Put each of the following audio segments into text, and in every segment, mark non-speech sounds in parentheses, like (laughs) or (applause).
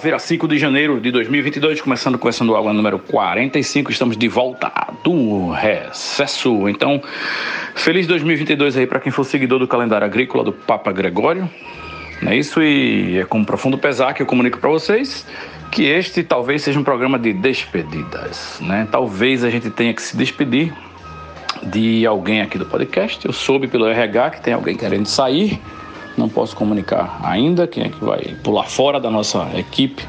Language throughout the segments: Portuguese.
Quarta-feira, 5 de janeiro de 2022, começando Conversando Água número 45, estamos de volta do recesso. Então, feliz 2022 aí para quem for seguidor do calendário agrícola do Papa Gregório. É isso? E é com profundo pesar que eu comunico para vocês que este talvez seja um programa de despedidas, né? Talvez a gente tenha que se despedir de alguém aqui do podcast. Eu soube pelo RH que tem alguém querendo sair. Não posso comunicar ainda quem é que vai pular fora da nossa equipe.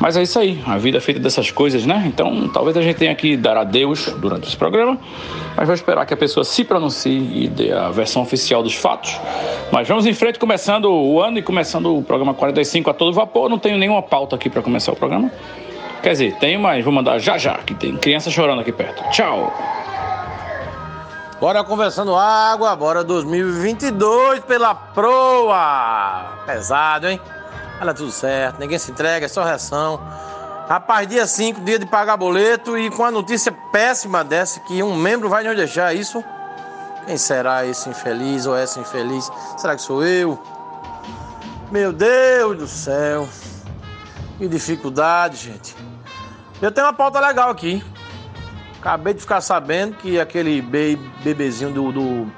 Mas é isso aí, a vida é feita dessas coisas, né? Então talvez a gente tenha que dar adeus durante esse programa, mas vou esperar que a pessoa se pronuncie e dê a versão oficial dos fatos. Mas vamos em frente, começando o ano e começando o programa 45 a todo vapor. Não tenho nenhuma pauta aqui para começar o programa. Quer dizer, tenho, mas vou mandar já já, que tem criança chorando aqui perto. Tchau! Bora conversando água, bora 2022 pela proa. Pesado, hein? Olha tudo certo, ninguém se entrega, é só reação. Rapaz, dia 5, dia de pagar boleto e com a notícia péssima dessa que um membro vai nos deixar isso. Quem será esse infeliz ou essa infeliz? Será que sou eu? Meu Deus do céu. Que dificuldade, gente. Eu tenho uma pauta legal aqui. Acabei de ficar sabendo que aquele be bebezinho do, do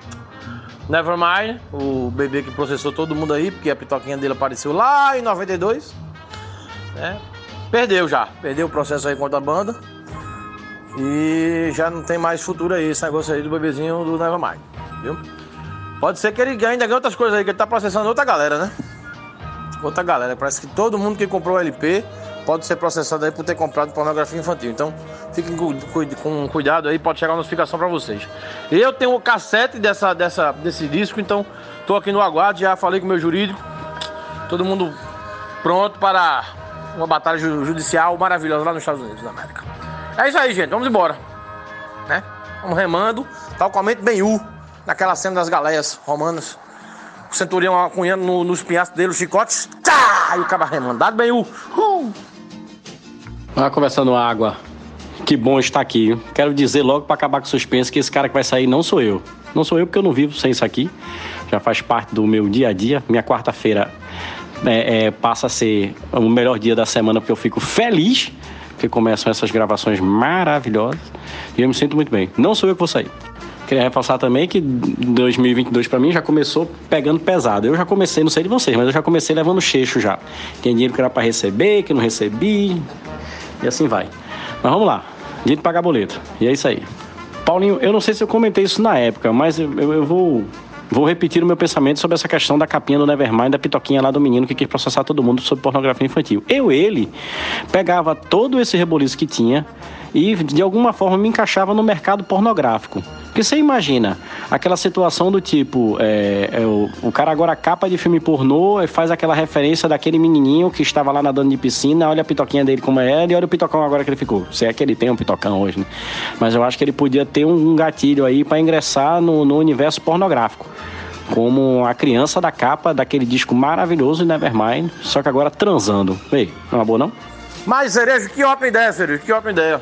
Nevermind, o bebê que processou todo mundo aí, porque a pitoquinha dele apareceu lá em 92, né? Perdeu já, perdeu o processo aí contra a banda. E já não tem mais futuro aí esse negócio aí do bebezinho do Nevermind, viu? Pode ser que ele ainda ganhe outras coisas aí, que ele tá processando outra galera, né? Outra galera. Parece que todo mundo que comprou o LP pode ser processado aí por ter comprado pornografia infantil. Então, fiquem com, com cuidado aí, pode chegar uma notificação para vocês. Eu tenho o cassete dessa, dessa, desse disco, então tô aqui no aguardo, já falei com o meu jurídico. Todo mundo pronto para uma batalha ju- judicial maravilhosa lá nos Estados Unidos da América. É isso aí, gente. Vamos embora. Né? Vamos remando, talmente bem U, naquela cena das galeias romanas. O centurião acunhando no, nos pinhaços dele, os chicotes. Tá! E o remando. Dado bem U. Uh! Ah, Conversando Água. Que bom estar aqui. Quero dizer logo para acabar com o suspense que esse cara que vai sair não sou eu. Não sou eu porque eu não vivo sem isso aqui. Já faz parte do meu dia a dia. Minha quarta-feira é, é, passa a ser o melhor dia da semana porque eu fico feliz que começam essas gravações maravilhosas. E eu me sinto muito bem. Não sou eu que vou sair. Queria reforçar também que 2022 para mim já começou pegando pesado. Eu já comecei, não sei de vocês, mas eu já comecei levando cheixo já. Tem dinheiro que era para receber, que não recebi, e assim vai. Mas vamos lá, dia de pagar boleto. E é isso aí. Paulinho, eu não sei se eu comentei isso na época, mas eu, eu- vou, vou repetir o meu pensamento sobre essa questão da capinha do Nevermind, da pitoquinha lá do menino que quis processar todo mundo sobre pornografia infantil. Eu, ele, pegava todo esse reboliço que tinha e de alguma forma me encaixava no mercado pornográfico. Porque você imagina aquela situação do tipo: é, é, o, o cara agora capa de filme pornô e faz aquela referência daquele menininho que estava lá nadando de piscina, olha a pitoquinha dele como é e olha o pitocão agora que ele ficou. Se é que ele tem um pitocão hoje, né? Mas eu acho que ele podia ter um, um gatilho aí para ingressar no, no universo pornográfico. Como a criança da capa daquele disco maravilhoso Nevermind, só que agora transando. Ei, não é boa não? Mas, Cerejo, que ótima ideia, Cerejo, que ótima ideia.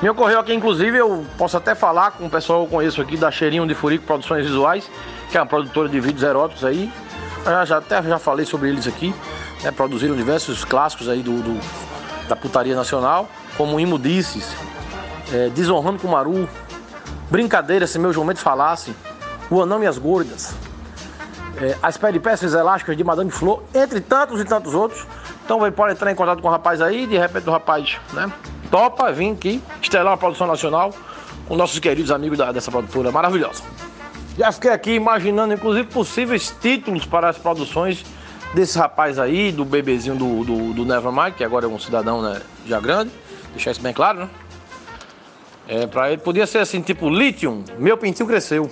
Me ocorreu aqui, inclusive, eu posso até falar com o pessoal que eu conheço aqui da Cheirinho de Furico Produções Visuais, que é uma produtora de vídeos eróticos aí. Já- até já falei sobre eles aqui. né? Produziram diversos clássicos aí do, do- da putaria nacional, como Imudices, é, Desonrando com Maru, Brincadeira se meu jumento falasse, O Anão e as Gordas, é, As Peripécias Elásticas de Madame Flor, entre tantos e tantos outros. Então você pode entrar em contato com o rapaz aí, de repente o rapaz, né? Topa vir aqui, estrelar uma produção nacional com nossos queridos amigos da- dessa produtora maravilhosa. Já fiquei aqui imaginando, inclusive, possíveis títulos para as produções desse rapaz aí, do bebezinho do, do, do Nevermind, que agora é um cidadão né, já grande, Deixar isso bem claro, né? É, pra ele podia ser assim, tipo Lithium, meu pintinho cresceu.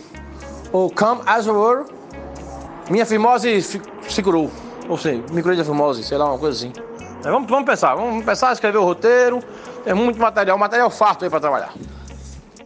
Ou Come as you were, minha fimose fi- se curou. Ou seja, da fimose, sei lá, uma coisa assim. Mas vamos, vamos pensar, vamos pensar, escrever o roteiro. Tem muito material, material farto aí pra trabalhar.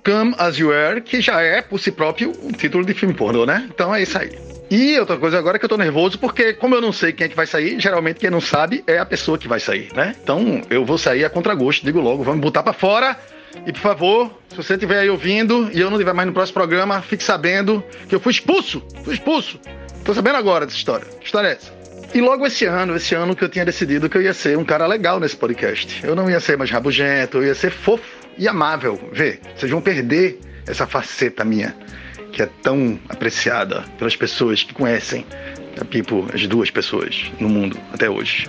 Come As You Are, que já é, por si próprio, um título de filme pornô, né? Então é isso aí. E outra coisa agora é que eu tô nervoso, porque como eu não sei quem é que vai sair, geralmente quem não sabe é a pessoa que vai sair, né? Então eu vou sair a contragosto, digo logo, vamos botar pra fora. E por favor, se você estiver aí ouvindo e eu não estiver mais no próximo programa, fique sabendo que eu fui expulso, fui expulso. Tô sabendo agora dessa história. Que história é essa? E logo esse ano, esse ano que eu tinha decidido que eu ia ser um cara legal nesse podcast. Eu não ia ser mais rabugento, eu ia ser fofo e amável. Vê, vocês vão perder essa faceta minha, que é tão apreciada pelas pessoas que conhecem, tipo, as duas pessoas no mundo até hoje.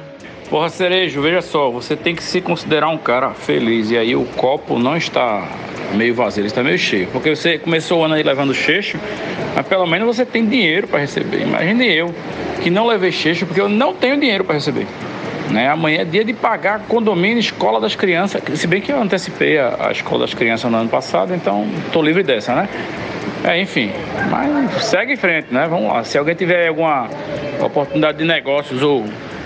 Porra, Cerejo, veja só, você tem que se considerar um cara feliz. E aí o copo não está meio vazio, ele está meio cheio. Porque você começou o ano aí levando cheixo, mas pelo menos você tem dinheiro para receber. Imagine eu, que não levei cheixo porque eu não tenho dinheiro para receber. Né? Amanhã é dia de pagar condomínio, escola das crianças. Se bem que eu antecipei a, a escola das crianças no ano passado, então estou livre dessa, né? É, enfim, mas segue em frente, né? Vamos lá. Se alguém tiver alguma oportunidade de negócios ou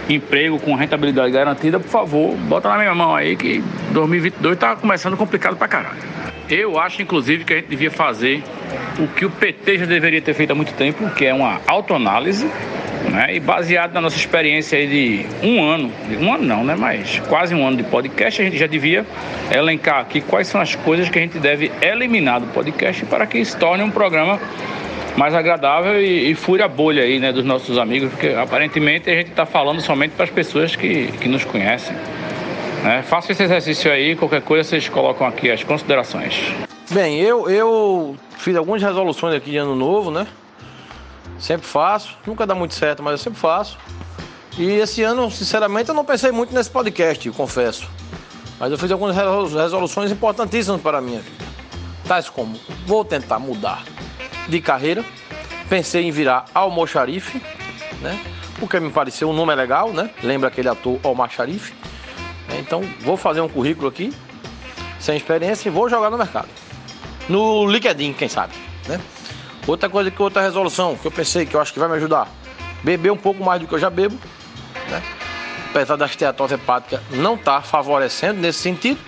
emprego com rentabilidade garantida, por favor, bota na minha mão aí que 2022 tá começando complicado pra caralho. Eu acho, inclusive, que a gente devia fazer o que o PT já deveria ter feito há muito tempo, que é uma autoanálise, né? E baseado na nossa experiência aí de um ano, um ano não, né? Mas quase um ano de podcast, a gente já devia elencar aqui quais são as coisas que a gente deve eliminar do podcast para que se torne um programa mais agradável e, e fure a bolha aí, né, dos nossos amigos, porque aparentemente a gente está falando somente para as pessoas que, que nos conhecem. Né? Faça esse exercício aí, qualquer coisa vocês colocam aqui as considerações. Bem, eu, eu fiz algumas resoluções aqui de ano novo, né? Sempre faço, nunca dá muito certo, mas eu sempre faço. E esse ano, sinceramente, eu não pensei muito nesse podcast, confesso. Mas eu fiz algumas resolu- resoluções importantíssimas para a minha vida. Tais como, vou tentar mudar de carreira. Pensei em virar almoxarife, né? Porque me pareceu um nome é legal, né? Lembra aquele ator Omar Sharif? Então, vou fazer um currículo aqui, sem experiência, e vou jogar no mercado. No LinkedIn, quem sabe, né? Outra coisa que outra resolução que eu pensei que eu acho que vai me ajudar, beber um pouco mais do que eu já bebo, né? Apesar da esteatose hepática não estar favorecendo nesse sentido,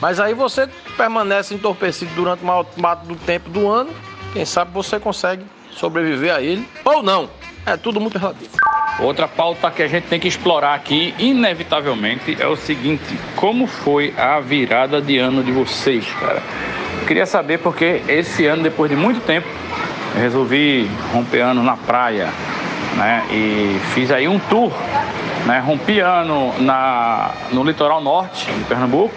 mas aí você permanece entorpecido durante o maior parte do tempo do ano, quem sabe você consegue sobreviver a ele ou não. É tudo muito relativo. Outra pauta que a gente tem que explorar aqui, inevitavelmente, é o seguinte: como foi a virada de ano de vocês, cara? Queria saber porque esse ano, depois de muito tempo, resolvi romper ano na praia, né? E fiz aí um tour, né? Rompi ano na, no litoral norte de Pernambuco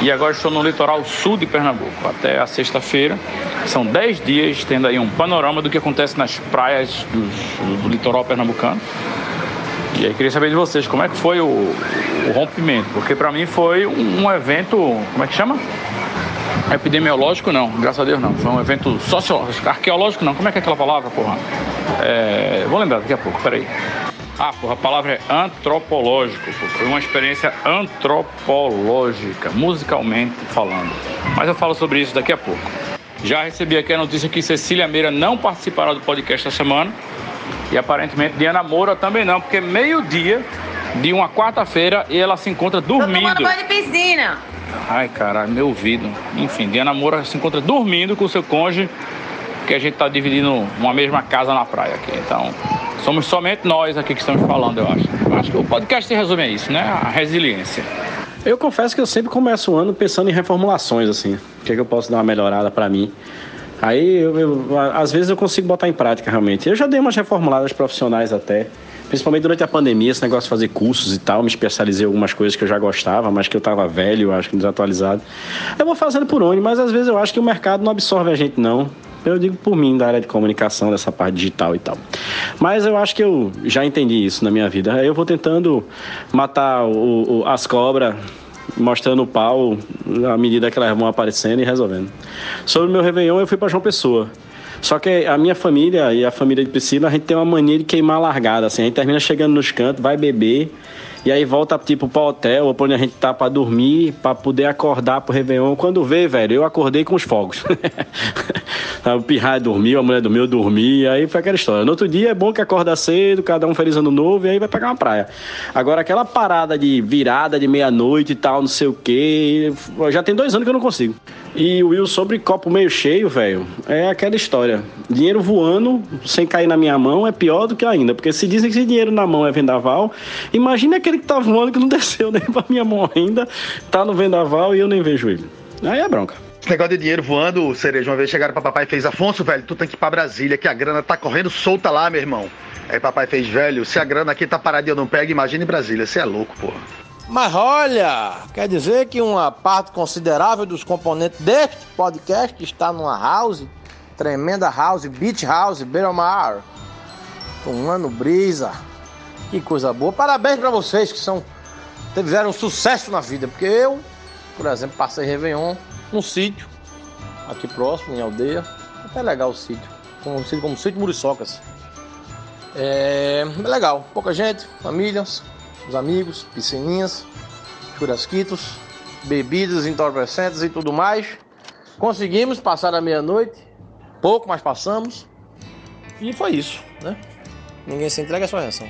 e agora estou no litoral sul de Pernambuco até a sexta-feira. São 10 dias tendo aí um panorama do que acontece nas praias dos- do litoral pernambucano. E aí queria saber de vocês, como é que foi o, o rompimento? Porque para mim foi um, um evento, como é que chama? Epidemiológico não, graças a Deus não. Foi um evento sociológico, arqueológico não. Como é que é aquela palavra, porra? É, vou lembrar daqui a pouco, peraí. Ah, porra, a palavra é antropológico. Foi uma experiência antropológica, musicalmente falando. Mas eu falo sobre isso daqui a pouco. Já recebi aqui a notícia que Cecília Meira não participará do podcast essa semana. E aparentemente Diana Moura também não, porque meio-dia de uma quarta-feira e ela se encontra Tô tomando dormindo. banho de piscina. Ai, caralho, meu ouvido. Enfim, Diana Moura se encontra dormindo com o seu cônjuge, que a gente tá dividindo uma mesma casa na praia aqui. Então, somos somente nós aqui que estamos falando, eu acho. Acho que o podcast se resume a isso, né? A resiliência. Eu confesso que eu sempre começo o ano pensando em reformulações, assim. O que, é que eu posso dar uma melhorada pra mim. Aí, eu, eu- às vezes, eu consigo botar em prática, realmente. Eu já dei umas reformuladas profissionais até. Principalmente durante a pandemia, esse negócio de fazer cursos e tal. Me especializei em algumas coisas que eu já gostava, mas que eu tava velho, acho que desatualizado. Eu vou fazendo por onde, mas às vezes eu acho que o mercado não absorve a gente, não. Eu digo por mim, da área de comunicação, dessa parte digital e tal. Mas eu acho que eu já entendi isso na minha vida. Aí eu vou tentando matar o- o- as cobras, mostrando o pau à medida que elas vão aparecendo e resolvendo. Sobre o meu Réveillon, eu fui para João Pessoa. Só que a minha família e a família de Priscila, a gente tem uma mania de queimar largada. Assim, a gente termina chegando nos cantos, vai beber E aí volta, tipo, pro hotel, ou pra onde a gente tá pra dormir, pra poder acordar pro Réveillon. Quando vê, velho, eu acordei com os fogos. (laughs) o pirraia dormiu, a mulher dormiu, eu dormi, aí foi aquela história. No outro dia é bom que acorda cedo, cada um feliz ano novo, e aí vai pegar uma praia. Agora, aquela parada de virada de meia-noite e tal, não sei o quê, já tem dois anos que eu não consigo. E Will, sobre copo meio cheio, velho, é aquela história. Dinheiro voando, sem cair na minha mão, é pior do que ainda. Porque se dizem que dinheiro na mão é vendaval, imagina aquele que tá voando que não (laughs) desceu nem pra minha mão ainda, tá no vendaval e eu nem vejo ele. Aí é bronca. Esse negócio de dinheiro voando, Cereja, uma vez chegaram pra papai e fez, Afonso, velho, tu tem que ir pra Brasília, que a grana tá correndo solta lá, meu irmão. Aí papai fez, velho, se a grana aqui tá parada e eu não pego, imagina em Brasília, você é louco, porra. Mas olha, quer dizer que uma parte considerável dos componentes deste podcast está numa house, tremenda house, beach house, beira-mar, tomando brisa. Que coisa boa. Parabéns para vocês que são tiveram sucesso na vida, porque eu, por exemplo, passei Réveillon num sítio aqui próximo, em aldeia. Até legal o sítio, conhecido como sítio Muriçocas. É, é legal, pouca gente, famílias, os amigos, piscininhas, churrasquitos, bebidas entorpecentes e tudo mais. Conseguimos passar a meia-noite, pouco, mas passamos. E foi isso, né? Ninguém se entrega, é sua reação.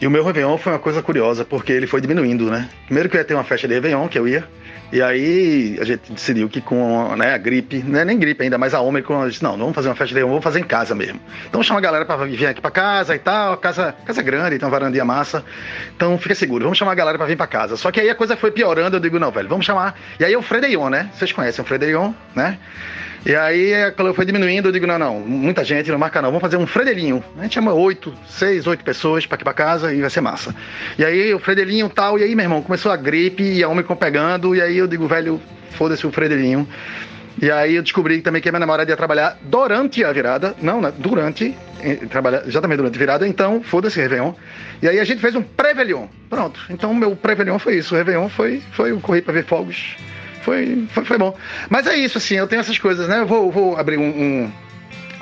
E o meu Réveillon foi uma coisa curiosa, porque ele foi diminuindo, né? Primeiro que eu ia ter uma festa de Réveillon, que eu ia. E aí a gente decidiu que com né, a gripe, é nem gripe ainda, mas a Ômicron, a gente disse, não, não vamos fazer uma festa de vamos fazer em casa mesmo. Então chama a galera para vir aqui para casa e tal, casa, casa grande, então varandinha massa. Então fica seguro, vamos chamar a galera para vir para casa. Só que aí a coisa foi piorando, eu digo, não, velho, vamos chamar. E aí é o Frederion, né? Vocês conhecem o Frederion, né? E aí, quando foi diminuindo, eu digo, não, não, muita gente, não marca não, vamos fazer um fredelinho. A gente chama oito, seis, oito pessoas para aqui para casa e vai ser massa. E aí, o fredelinho tal, e aí, meu irmão, começou a gripe e a Omicron pegando, e aí eu digo, velho, foda-se o fredelinho. E aí eu descobri também que a minha namorada ia trabalhar durante a virada, não, né, durante, trabalhar exatamente durante a virada, então foda-se Réveillon. E aí a gente fez um pré-Réveillon, pronto. Então meu pré-Réveillon foi isso, o Réveillon foi, foi o correr para ver fogos foi, foi, foi, bom. Mas é isso, assim, eu tenho essas coisas, né? Eu vou, vou abrir um, um,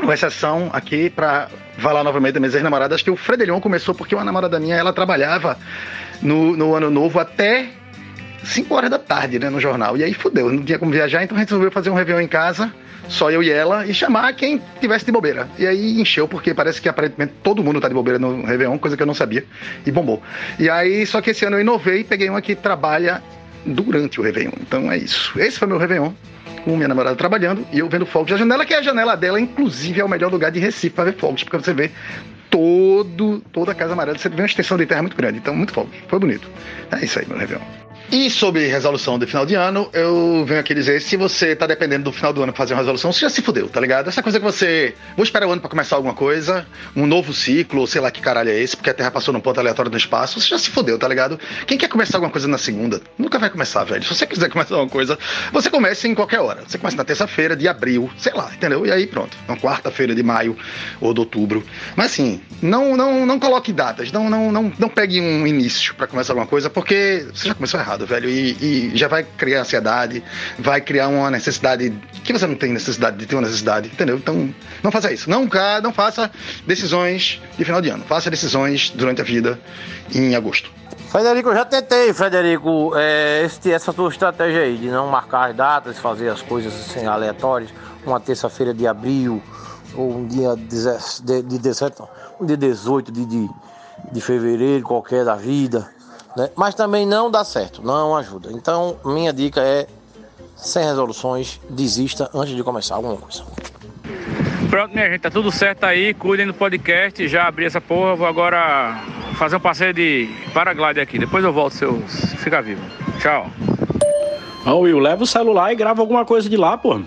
uma exceção aqui para falar novamente das minhas ex-namoradas, que o Frederion começou porque uma namorada minha, ela trabalhava no, no ano novo até 5 horas da tarde, né, no jornal. E aí fudeu, não tinha como viajar, então a gente resolveu fazer um Réveillon em casa, só eu e ela, e chamar quem tivesse de bobeira. E aí encheu, porque parece que aparentemente todo mundo tá de bobeira no Réveillon, coisa que eu não sabia, e bombou. E aí, só que esse ano eu inovei, peguei uma que trabalha durante o Réveillon. Então é isso. Esse foi meu Réveillon, com minha namorada trabalhando e eu vendo fogos da janela, que é a janela dela, inclusive, é o melhor lugar de Recife para ver fogos, porque você vê todo, toda a Casa Amarela, você vê uma extensão de terra muito grande, então muito fogos. Foi bonito. É isso aí, meu Réveillon. E sobre resolução de final de ano, eu venho aqui dizer: se você tá dependendo do final do ano pra fazer uma resolução, você já se fudeu, tá ligado? Essa coisa que você. Vou esperar o ano para começar alguma coisa, um novo ciclo, sei lá que caralho é esse, porque a Terra passou num ponto aleatório do espaço, você já se fudeu, tá ligado? Quem quer começar alguma coisa na segunda, nunca vai começar, velho. Se você quiser começar alguma coisa, você começa em qualquer hora. Você começa na terça-feira de abril, sei lá, entendeu? E aí pronto. Na quarta-feira de maio ou de outubro. Mas assim, não, não, não coloque datas, não, não, não, não pegue um início para começar alguma coisa, porque você já começou errado, velho. E, e já vai criar ansiedade, vai criar uma necessidade que você não tem necessidade de ter uma necessidade, entendeu? Então, não faça isso. Nunca, não faça decisões de final de ano. Faça decisões durante a vida em agosto. Frederico, eu já tentei, Frederico, é, esse, essa tua estratégia aí de não marcar as datas, fazer as coisas assim, aleatórias, uma terça-feira de abril, ou um dia de, de 17, um dia 18 de, de, de fevereiro, qualquer da vida né? mas também não dá certo, não ajuda. Então, minha dica é: sem resoluções, desista antes de começar alguma coisa. Pronto, minha gente, tá tudo certo aí. Cuidem do podcast. Já abri essa porra. Vou agora fazer um passeio de paraglide aqui. Depois eu volto se eu ficar vivo. Tchau. Ó, oh, Will, leva o celular e grava alguma coisa de lá, pô.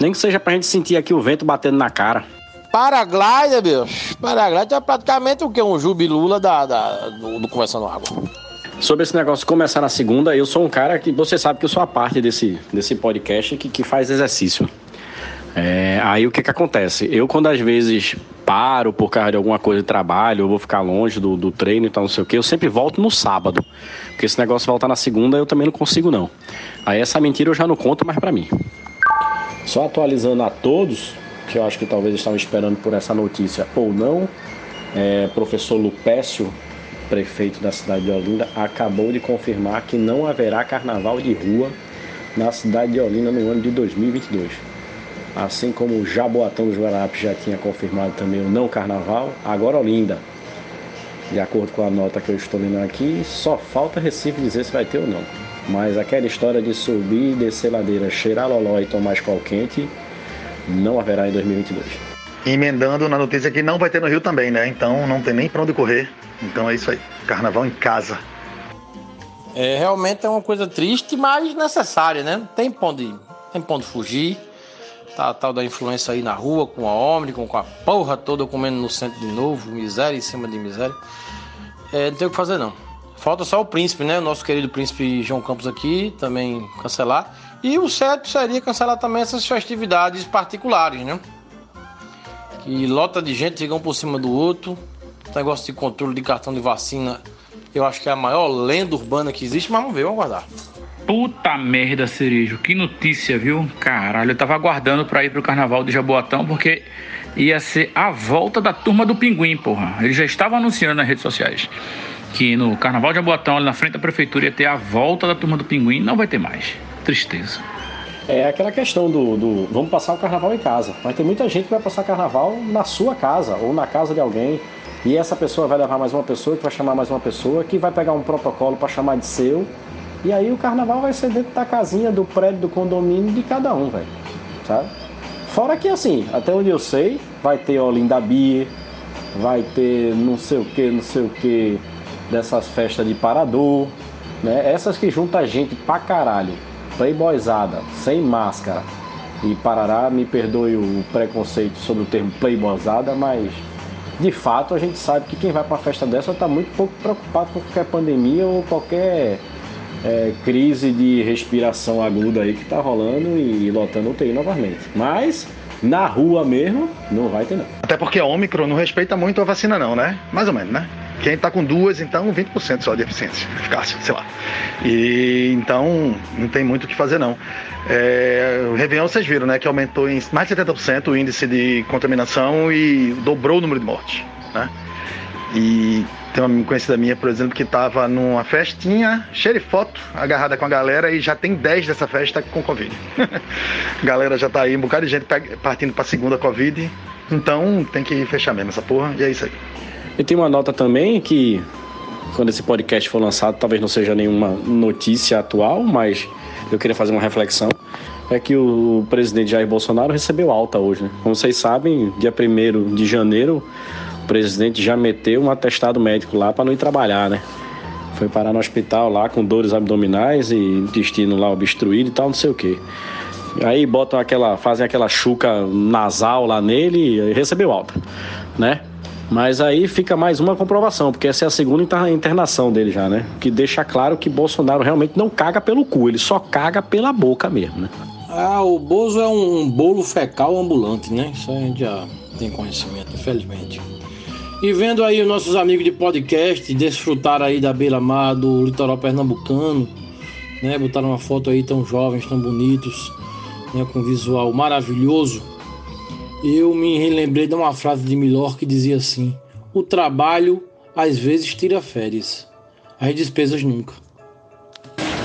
Nem que seja pra gente sentir aqui o vento batendo na cara. Paraglider, bicho. Paraglider é praticamente o que? Um jubilula da, da, do, do Conversando Água. Sobre esse negócio começar na segunda, eu sou um cara que você sabe que eu sou a parte desse, desse podcast que, que faz exercício. É, aí o que que acontece? Eu, quando às vezes paro por causa de alguma coisa de trabalho, eu vou ficar longe do, do treino e tal, não sei o que, eu sempre volto no sábado. Porque esse negócio voltar na segunda eu também não consigo, não. Aí essa mentira eu já não conto mais para mim. Só atualizando a todos, que eu acho que talvez estavam esperando por essa notícia ou não. É, professor Lupécio prefeito da cidade de Olinda acabou de confirmar que não haverá carnaval de rua na cidade de Olinda no ano de 2022. Assim como o Jaboatão dos Guararapes já tinha confirmado também o não carnaval, agora Olinda. De acordo com a nota que eu estou lendo aqui, só falta Recife dizer se vai ter ou não. Mas aquela história de subir, descer ladeira, cheirar loló e tomar escol quente, não haverá em 2022. Emendando na notícia que não vai ter no Rio também, né? Então não tem nem pra onde correr. Então é isso aí. Carnaval em casa. É, realmente é uma coisa triste, mas necessária, né? Tem pra onde, tem pra onde fugir. Tá a tal da influência aí na rua, com a homem, com a porra toda comendo no centro de novo, miséria em cima de miséria. É, não tem o que fazer não. Falta só o príncipe, né? O nosso querido príncipe João Campos aqui também cancelar. E o certo seria cancelar também essas festividades particulares, né? Que lota de gente ficam por cima do outro. Negócio de controle de cartão de vacina, eu acho que é a maior lenda urbana que existe, mas vamos ver, vamos aguardar. Puta merda, Cerejo. Que notícia, viu? Caralho, eu tava aguardando pra ir pro carnaval de Jaboatão porque ia ser a volta da turma do Pinguim, porra. Eles já estavam anunciando nas redes sociais que no carnaval de Jaboatão, ali na frente da prefeitura, ia ter a volta da turma do Pinguim. Não vai ter mais. Tristeza. É aquela questão do, do vamos passar o carnaval em casa. Vai ter muita gente que vai passar carnaval na sua casa ou na casa de alguém. E essa pessoa vai levar mais uma pessoa, que vai chamar mais uma pessoa, que vai pegar um protocolo para chamar de seu. E aí o carnaval vai ser dentro da casinha, do prédio, do condomínio de cada um, velho. Sabe? Fora que assim, até onde eu sei, vai ter Olinda Beer, vai ter não sei o que, não sei o que, dessas festas de parador, né? Essas que junta gente pra caralho, playboyzada, sem máscara. E parará, me perdoe o preconceito sobre o termo playboyzada, mas de fato a gente sabe que quem vai para uma festa dessa está muito pouco preocupado com qualquer pandemia ou qualquer é, crise de respiração aguda aí que está rolando e lotando UTI novamente. Mas na rua mesmo não vai ter não. Até porque a Ômicron não respeita muito a vacina não, né? Mais ou menos, né? Quem tá com duas, então 20% só de eficiência, eficácia, sei lá. E então não tem muito o que fazer não. É, o Réveillon vocês viram, né? Que aumentou em mais de 70% o índice de contaminação e dobrou o número de mortes, né? E tem uma conhecida minha, por exemplo, que estava numa festinha, cheia de foto, agarrada com a galera, e já tem 10 dessa festa com Covid. (laughs) galera já tá aí, um bocado de gente partindo para segunda Covid. Então tem que fechar mesmo essa porra, e é isso aí. E tem uma nota também que, quando esse podcast for lançado, talvez não seja nenhuma notícia atual, mas eu queria fazer uma reflexão. É que o presidente Jair Bolsonaro recebeu alta hoje, né? Como vocês sabem, dia 1 de janeiro, o presidente já meteu um atestado médico lá para não ir trabalhar, né? Foi parar no hospital lá com dores abdominais e intestino lá obstruído e tal, não sei o quê. Aí botam aquela, fazem aquela chuca nasal lá nele e recebeu alta, né? Mas aí fica mais uma comprovação, porque essa é a segunda internação dele já, né? Que deixa claro que Bolsonaro realmente não caga pelo cu, ele só caga pela boca mesmo, né? Ah, o Bozo é um bolo fecal ambulante, né? Isso a gente já tem conhecimento, infelizmente. E vendo aí os nossos amigos de podcast desfrutar aí da beira-mar do litoral pernambucano, né? Botaram uma foto aí tão jovens, tão bonitos, né? Com visual maravilhoso eu me relembrei de uma frase de Milor que dizia assim: O trabalho às vezes tira férias, as despesas nunca.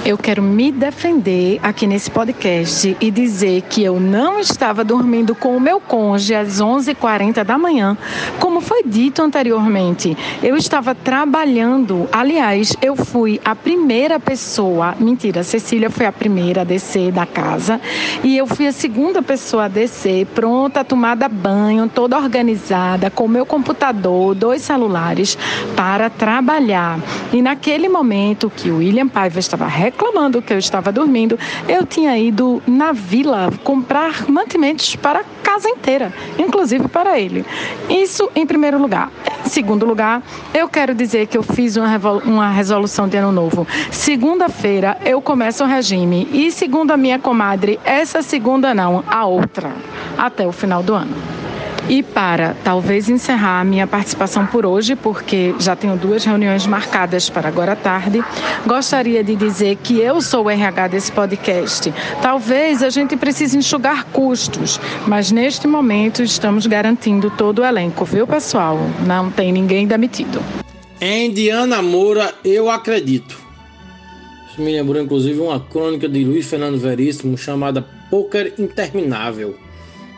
Eu quero me defender aqui nesse podcast e dizer que eu não estava dormindo com o meu cônjuge às 11h40 da manhã, como foi dito anteriormente. Eu estava trabalhando. Aliás, eu fui a primeira pessoa. Mentira, Cecília foi a primeira a descer da casa e eu fui a segunda pessoa a descer, pronta, tomada banho, toda organizada, com meu computador, dois celulares para trabalhar. E naquele momento que o William Paiva estava reclamando, que eu estava dormindo, eu tinha ido na vila comprar mantimentos para a casa inteira, inclusive para ele. Isso em primeiro lugar. Em segundo lugar, eu quero dizer que eu fiz uma, uma resolução de ano novo. Segunda-feira eu começo o regime e segundo a minha comadre, essa segunda não, a outra, até o final do ano. E para talvez encerrar a minha participação por hoje, porque já tenho duas reuniões marcadas para agora à tarde, gostaria de dizer que eu sou o RH desse podcast. Talvez a gente precise enxugar custos, mas neste momento estamos garantindo todo o elenco, viu, pessoal? Não tem ninguém demitido. Em Diana Moura, eu acredito. Isso me lembrou, inclusive, uma crônica de Luiz Fernando Veríssimo chamada Poker Interminável,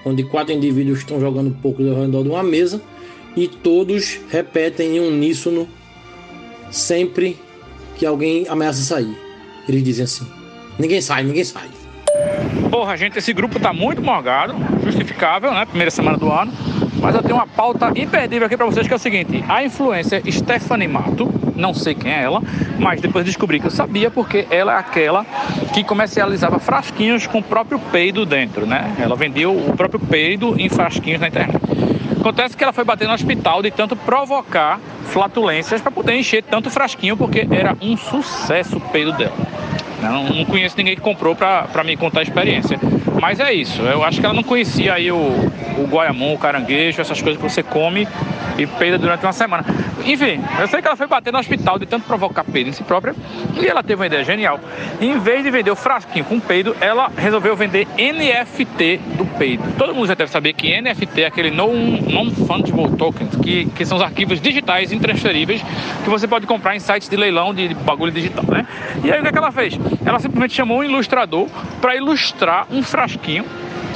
onde quatro indivíduos estão jogando poker ao redor de uma mesa e todos repetem em uníssono sempre que alguém ameaça sair. Eles dizem assim: ninguém sai, ninguém sai. Porra, gente, esse grupo tá muito morgado, justificável, né? Primeira semana do ano. Mas eu tenho uma pauta imperdível aqui para vocês que é o seguinte: a influência Stephanie Mato, não sei quem é ela, mas depois descobri que eu sabia porque ela é aquela que comercializava frasquinhos com o próprio peido dentro, né? Ela vendia o próprio peido em frasquinhos na internet. Acontece que ela foi bater no hospital de tanto provocar flatulências para poder encher tanto frasquinho, porque era um sucesso o peido dela. Não, não conheço ninguém que comprou para me contar a experiência. Mas é isso. Eu acho que ela não conhecia aí o, o guaiamum, o caranguejo, essas coisas que você come e peida durante uma semana. Enfim, eu sei que ela foi bater no hospital de tanto provocar peido em si própria e ela teve uma ideia genial. Em vez de vender o frasquinho com peido, ela resolveu vender NFT do peido. Todo mundo já deve saber que NFT é aquele Non-Fungible Tokens, que, que são os arquivos digitais intransferíveis que você pode comprar em sites de leilão de, de bagulho digital, né? E aí o que, é que ela fez? Ela simplesmente chamou um ilustrador para ilustrar um frasquinho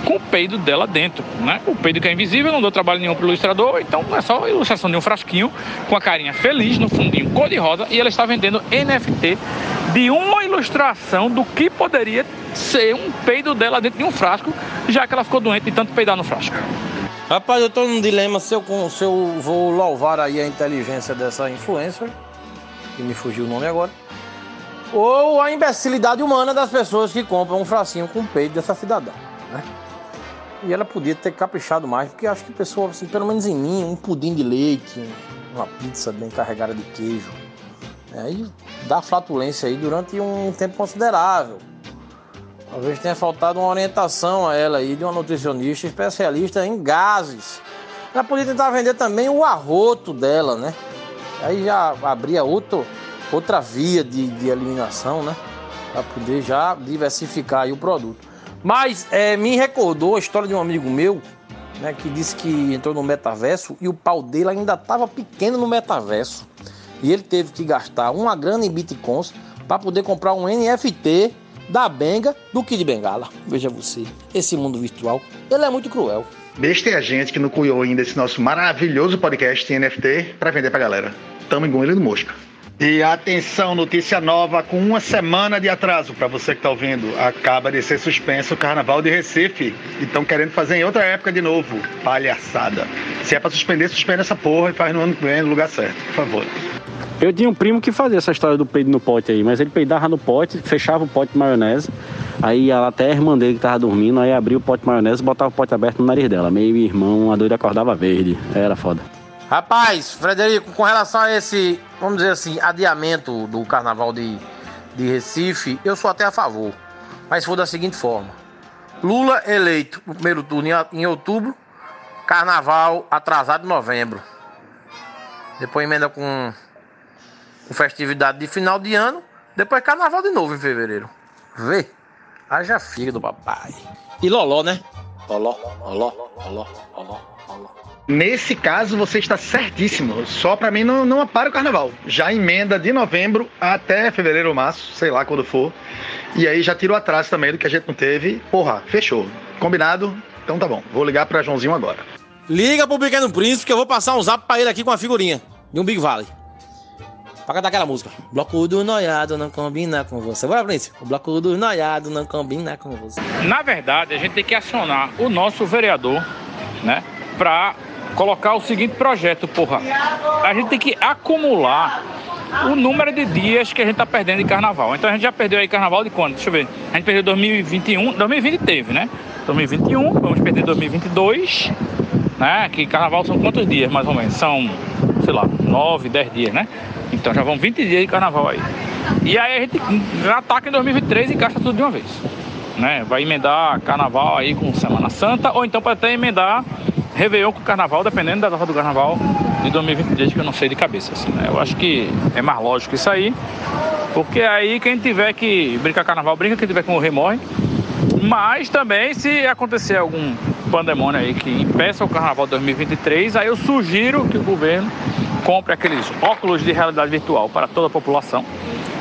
com o peido dela dentro, né? O peido que é invisível, não deu trabalho nenhum para o ilustrador, então é só a ilustração de um frasquinho com a carinha feliz no fundinho cor-de-rosa e ela está vendendo NFT de uma ilustração do que poderia ser um peido dela dentro de um frasco, já que ela ficou doente de tanto peidar no frasco. Rapaz, eu tô num dilema se eu, se eu vou louvar aí a inteligência dessa influencer, que me fugiu o nome agora, ou a imbecilidade humana das pessoas que compram um frasquinho com o peito dessa cidadã, né? E ela podia ter caprichado mais, porque acho que a pessoa, assim, pelo menos em mim, um pudim de leite, uma pizza bem carregada de queijo, aí né? dá flatulência aí durante um tempo considerável. Talvez tenha faltado uma orientação a ela aí de uma nutricionista especialista em gases. Ela podia tentar vender também o arroto dela, né? Aí já abria outro, outra via de, de eliminação, né? Para poder já diversificar o produto. Mas é, me recordou a história de um amigo meu, né, que disse que entrou no metaverso e o pau dele ainda estava pequeno no metaverso. E ele teve que gastar uma grana em bitcoins para poder comprar um NFT da Benga do Kid Bengala. Veja você, esse mundo virtual, ele é muito cruel. Besta é a gente que não cuidou ainda esse nosso maravilhoso podcast em NFT para vender pra galera. Tamo no mosca. E atenção, notícia nova com uma semana de atraso para você que está ouvindo. Acaba de ser suspenso o Carnaval de Recife. E estão querendo fazer em outra época de novo. Palhaçada. Se é para suspender, suspende essa porra e faz no ano que vem no lugar certo, por favor. Eu tinha um primo que fazia essa história do peido no pote aí, mas ele peidava no pote, fechava o pote de maionese, aí até a irmã dele que tava dormindo, aí abria o pote de maionese e botava o pote aberto no nariz dela. Meio irmão, a doida acordava verde. Era foda. Rapaz, Frederico, com relação a esse, vamos dizer assim, adiamento do carnaval de, de Recife, eu sou até a favor. Mas for da seguinte forma: Lula eleito no primeiro turno em outubro, carnaval atrasado em novembro. Depois emenda com, com festividade de final de ano, depois carnaval de novo em fevereiro. Vê? Haja filho do papai. E Loló, né? Loló, Loló, Loló, Loló, Loló. Nesse caso, você está certíssimo. Só para mim não, não para o carnaval. Já emenda de novembro até fevereiro ou março, sei lá quando for. E aí já tira o atraso também do que a gente não teve. Porra, fechou. Combinado? Então tá bom. Vou ligar para Joãozinho agora. Liga pro Pequeno Príncipe que eu vou passar um zap pra ele aqui com a figurinha de um Big Valley. Pra cantar aquela música. Bloco do noiado não combina com você. Bora, Príncipe. O bloco do noiado não combina com você. Na verdade, a gente tem que acionar o nosso vereador, né? Pra colocar o seguinte projeto, porra. A gente tem que acumular o número de dias que a gente tá perdendo de carnaval. Então a gente já perdeu aí carnaval de quando? Deixa eu ver. A gente perdeu 2021, 2020 teve, né? 2021, vamos perder 2022, né? Que carnaval são quantos dias mais ou menos? São, sei lá, 9, 10 dias, né? Então já vão 20 dias de carnaval aí. E aí a gente ataca em 2023 e gasta tudo de uma vez. Né? Vai emendar carnaval aí com Semana Santa, ou então pode até emendar Réveillon com Carnaval, dependendo da data do Carnaval de 2023, que eu não sei de cabeça. Assim, né? Eu acho que é mais lógico isso aí, porque aí quem tiver que brincar Carnaval, brinca, quem tiver que morrer, morre. Mas também, se acontecer algum pandemônio aí que impeça o Carnaval 2023, aí eu sugiro que o governo compre aqueles óculos de realidade virtual para toda a população,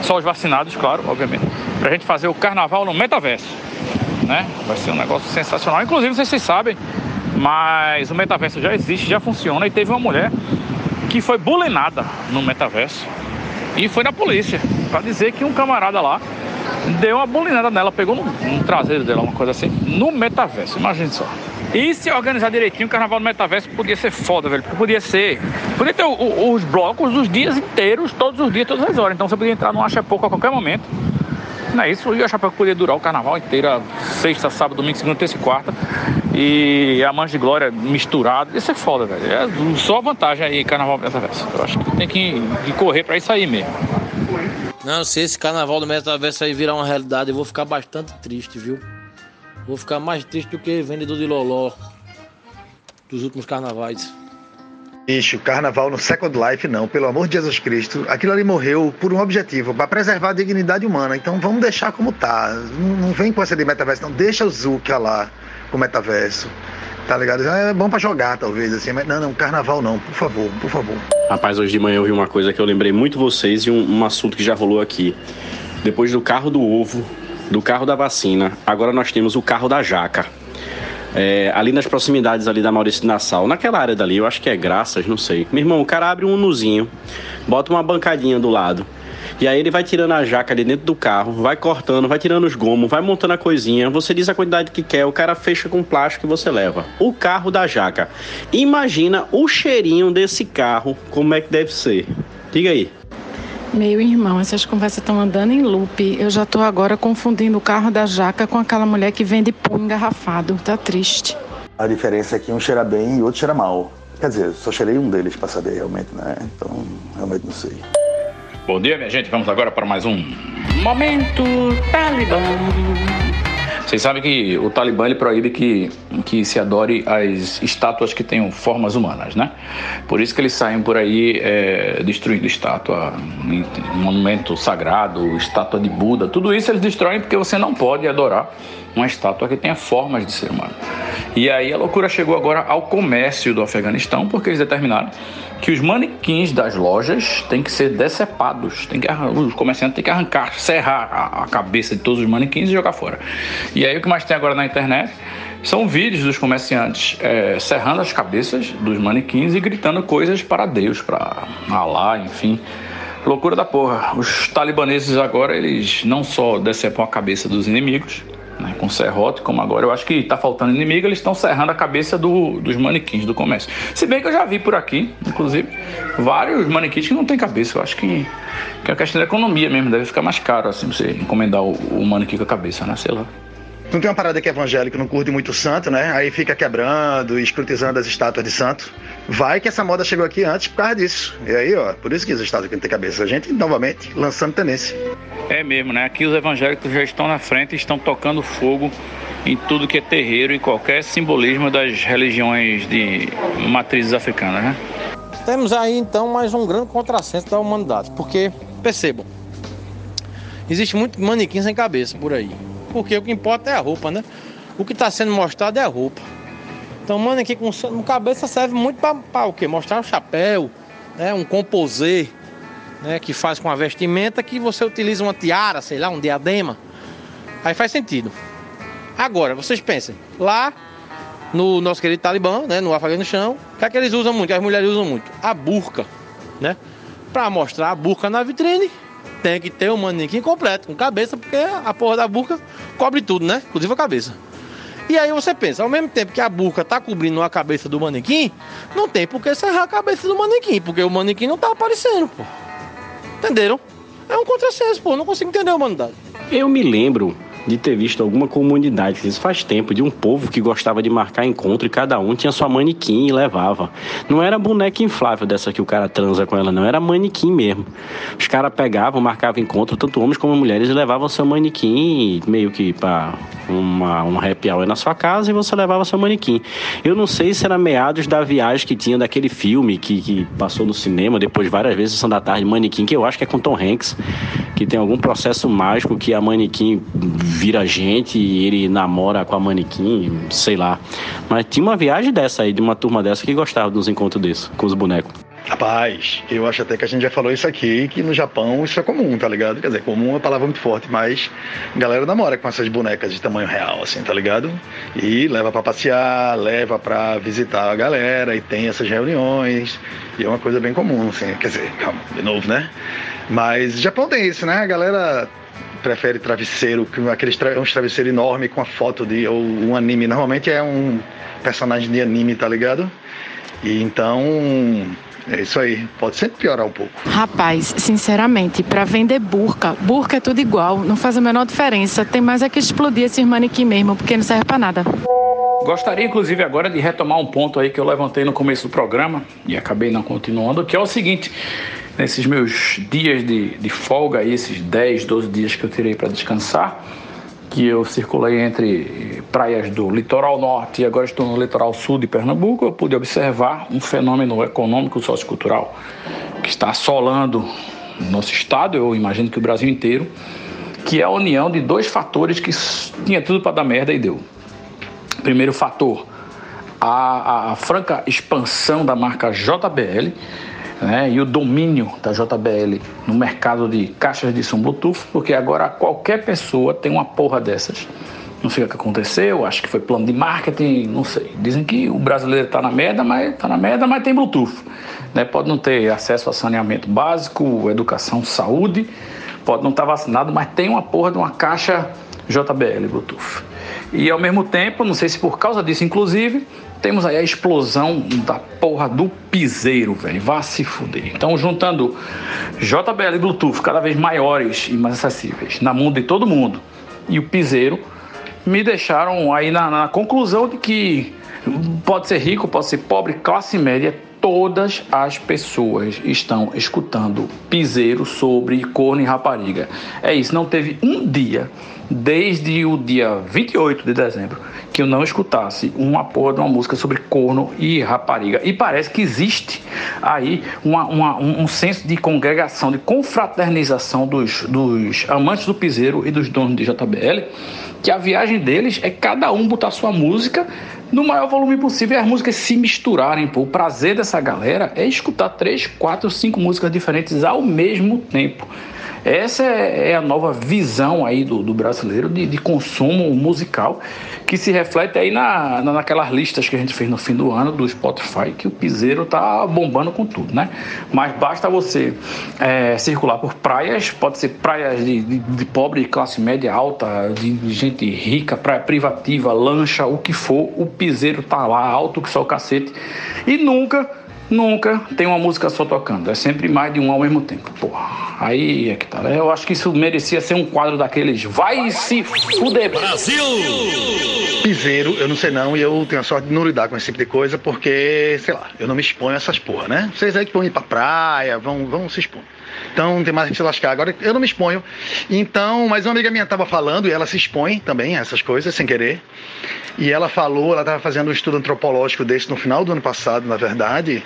só os vacinados, claro, obviamente, para a gente fazer o carnaval no metaverso. Né? Vai ser um negócio sensacional. Inclusive, vocês sabem, mas o metaverso já existe, já funciona e teve uma mulher que foi bulinada no metaverso e foi na polícia para dizer que um camarada lá deu uma bulinada nela, pegou no, no traseiro dela, uma coisa assim, no metaverso. Imagine só. E se organizar direitinho, o carnaval no metaverso podia ser foda, velho. Porque podia ser. Podia ter o, o, os blocos os dias inteiros, todos os dias, todas as horas. Então você podia entrar no Acha Pouco a qualquer momento. Não é isso? E o Acha Pouco podia durar o carnaval inteiro, sexta, sábado, domingo, segunda, terça e quarta. E a Mancha de Glória misturado. Isso é foda, velho. É só vantagem aí, carnaval metaverso. Eu acho que tem que, correr pra isso aí mesmo. Não, se esse carnaval do metaverso aí virar uma realidade, eu vou ficar bastante triste, viu? Vou ficar mais triste do que vendedor de loló dos últimos carnavais. Bicho, carnaval no Second Life não, pelo amor de Jesus Cristo. Aquilo ali morreu por um objetivo, para preservar a dignidade humana. Então vamos deixar como tá. Não, vem com essa de metaverso, não. Deixa o Zuka lá com o metaverso. Tá ligado? É bom para jogar, talvez, assim, mas não, não, carnaval não, por favor, por favor. Rapaz, hoje de manhã eu vi uma coisa que eu lembrei muito vocês e um, um assunto que já rolou aqui. Depois do carro do ovo, do carro da vacina, agora nós temos o carro da jaca. É, ali nas proximidades ali da Maurício Nassau, naquela área dali, eu acho que é Graças, não sei. Meu irmão, o cara abre um nuzinho, bota uma bancadinha do lado. E aí ele vai tirando a jaca ali dentro do carro, vai cortando, vai tirando os gomos, vai montando a coisinha. Você diz a quantidade que quer, o cara fecha com plástico e você leva. O carro da jaca. Imagina o cheirinho desse carro, como é que deve ser. Diga aí. Meu irmão, essas conversas estão andando em loop. Eu já estou agora confundindo o carro da jaca com aquela mulher que vende pão engarrafado. Tá triste. A diferença é que um cheira bem e o outro cheira mal. Quer dizer, só cheirei um deles para saber realmente, né? Então, realmente não sei. Bom dia, minha gente. Vamos agora para mais um Momento Talibã. Vocês sabem que o Talibã ele proíbe que, que se adore as estátuas que tenham formas humanas, né? Por isso que eles saem por aí é, destruindo estátua, monumento sagrado, estátua de Buda. Tudo isso eles destroem porque você não pode adorar uma estátua que tenha formas de ser humano. E aí a loucura chegou agora ao comércio do Afeganistão, porque eles determinaram que os manequins das lojas têm que ser decepados, tem que, os comerciantes têm que arrancar, serrar a, a cabeça de todos os manequins e jogar fora. E aí o que mais tem agora na internet são vídeos dos comerciantes é, serrando as cabeças dos manequins e gritando coisas para Deus, para Allah, enfim. Loucura da porra. Os talibaneses agora, eles não só decepam a cabeça dos inimigos, né, com serrote, como agora eu acho que está faltando inimigo, eles estão serrando a cabeça do, dos manequins do comércio. Se bem que eu já vi por aqui, inclusive, vários manequins que não tem cabeça. Eu acho que, que é a questão da economia mesmo, deve ficar mais caro assim você encomendar o, o manequim com a cabeça, né? Sei lá. Não tem uma parada que é evangélico, não curte muito santo, né? Aí fica quebrando e escrutizando as estátuas de santo. Vai que essa moda chegou aqui antes por causa disso. E aí, ó, por isso que as estátuas aqui não tem cabeça. A gente, novamente, lançando tendência. É mesmo, né? Aqui os evangélicos já estão na frente e estão tocando fogo em tudo que é terreiro e qualquer simbolismo das religiões de matrizes africanas, né? Temos aí então mais um grande contrassenso da humanidade, porque percebam, existe muito manequim sem cabeça por aí. Porque o que importa é a roupa, né? O que está sendo mostrado é a roupa. Então, manequim com, com cabeça serve muito para o quê? Mostrar o chapéu, né? um composê, né? que faz com a vestimenta que você utiliza uma tiara, sei lá, um diadema. Aí faz sentido. Agora, vocês pensem, lá no nosso querido Talibã, né, no Afeganistão, o que é que eles usam muito, que as mulheres usam muito? A burca, né? Para mostrar a burca na vitrine, tem que ter um manequim completo, com cabeça, porque a porra da burca cobre tudo, né? Inclusive a cabeça. E aí você pensa, ao mesmo tempo que a burca tá cobrindo a cabeça do manequim, não tem por que serrar a cabeça do manequim, porque o manequim não tá aparecendo, pô. Entenderam? É um contrassenso, pô. Não consigo entender a humanidade. Eu me lembro de ter visto alguma comunidade, isso faz tempo, de um povo que gostava de marcar encontro e cada um tinha sua manequim e levava. Não era boneca inflável dessa que o cara transa com ela, não, era manequim mesmo. Os caras pegavam, marcavam encontro, tanto homens como mulheres, e levavam seu manequim meio que para uma, um happy hour na sua casa e você levava seu manequim. Eu não sei se era meados da viagem que tinha daquele filme que, que passou no cinema depois várias vezes, Sessão da Tarde, Manequim, que eu acho que é com Tom Hanks, que tem algum processo mágico que a manequim vira gente e ele namora com a manequim, sei lá. Mas tinha uma viagem dessa aí, de uma turma dessa que gostava uns encontros desses, com os bonecos. Rapaz, eu acho até que a gente já falou isso aqui, que no Japão isso é comum, tá ligado? Quer dizer, comum é uma palavra muito forte, mas a galera namora com essas bonecas de tamanho real, assim, tá ligado? E leva para passear, leva para visitar a galera e tem essas reuniões. E é uma coisa bem comum, assim, quer dizer, calma, de novo, né? Mas Japão tem isso, né? A galera prefere travesseiro, aqueles tra uns travesseiros enormes com a foto de ou um anime. Normalmente é um personagem de anime, tá ligado? E então é isso aí, pode sempre piorar um pouco. Rapaz, sinceramente, para vender burca, burca é tudo igual, não faz a menor diferença. Tem mais é que explodir esses manequim mesmo, porque não serve para nada. Gostaria, inclusive, agora de retomar um ponto aí que eu levantei no começo do programa e acabei não continuando, que é o seguinte: nesses meus dias de, de folga, esses 10, 12 dias que eu tirei para descansar, que eu circulei entre praias do litoral norte e agora estou no litoral sul de Pernambuco, eu pude observar um fenômeno econômico sociocultural que está assolando nosso estado, eu imagino que o Brasil inteiro, que é a união de dois fatores que tinha tudo para dar merda e deu. Primeiro fator, a, a franca expansão da marca JBL, né, e o domínio da JBL no mercado de caixas de som Bluetooth, porque agora qualquer pessoa tem uma porra dessas. Não sei o que aconteceu, acho que foi plano de marketing, não sei. Dizem que o brasileiro está na merda, mas tá na merda, mas tem Bluetooth. Né? Pode não ter acesso a saneamento básico, educação, saúde, pode não estar tá vacinado, mas tem uma porra de uma caixa JBL Bluetooth. E ao mesmo tempo, não sei se por causa disso, inclusive, temos aí a explosão da porra do piseiro, velho. Vá se fuder. Então, juntando JBL e Bluetooth cada vez maiores e mais acessíveis na mundo de todo mundo e o piseiro, me deixaram aí na, na conclusão de que pode ser rico, pode ser pobre, classe média, todas as pessoas estão escutando piseiro sobre corno e rapariga. É isso, não teve um dia desde o dia 28 de dezembro que eu não escutasse uma porra de uma música sobre corno e rapariga. E parece que existe aí uma, uma, um senso de congregação, de confraternização dos, dos amantes do piseiro e dos donos de JBL, que a viagem deles é cada um botar sua música no maior volume possível e as músicas se misturarem. Pô. O prazer dessa galera é escutar três, quatro, cinco músicas diferentes ao mesmo tempo. Essa é, é a nova visão aí do, do brasileiro de, de, consumo musical que se reflete aí na, na, naquelas listas que a gente fez no fim do ano do Spotify, que o piseiro tá bombando com tudo, né? Mas basta você é, circular por praias, pode ser praias de, de, de pobre, classe média alta, de, gente rica, praia privativa, lancha, o que for, o piseiro tá lá, alto que só o cacete, e nunca nunca tem uma música só tocando. É sempre mais de um ao mesmo tempo. Porra, aí é que tá. Eu acho que isso merecia ser um quadro daqueles Vai se fuder Brasil! Piseiro, eu não sei não, e eu tenho a sorte de não lidar com esse tipo de coisa, porque, sei lá, eu não me exponho a essas porra, né? Vocês aí que vão ir pra praia, vão, vão se expor. Então não tem mais que se lascar. Agora eu não me exponho. Então, mas uma amiga minha estava falando e ela se expõe também a essas coisas sem querer. E ela falou, ela estava fazendo um estudo antropológico desse no final do ano passado, na verdade,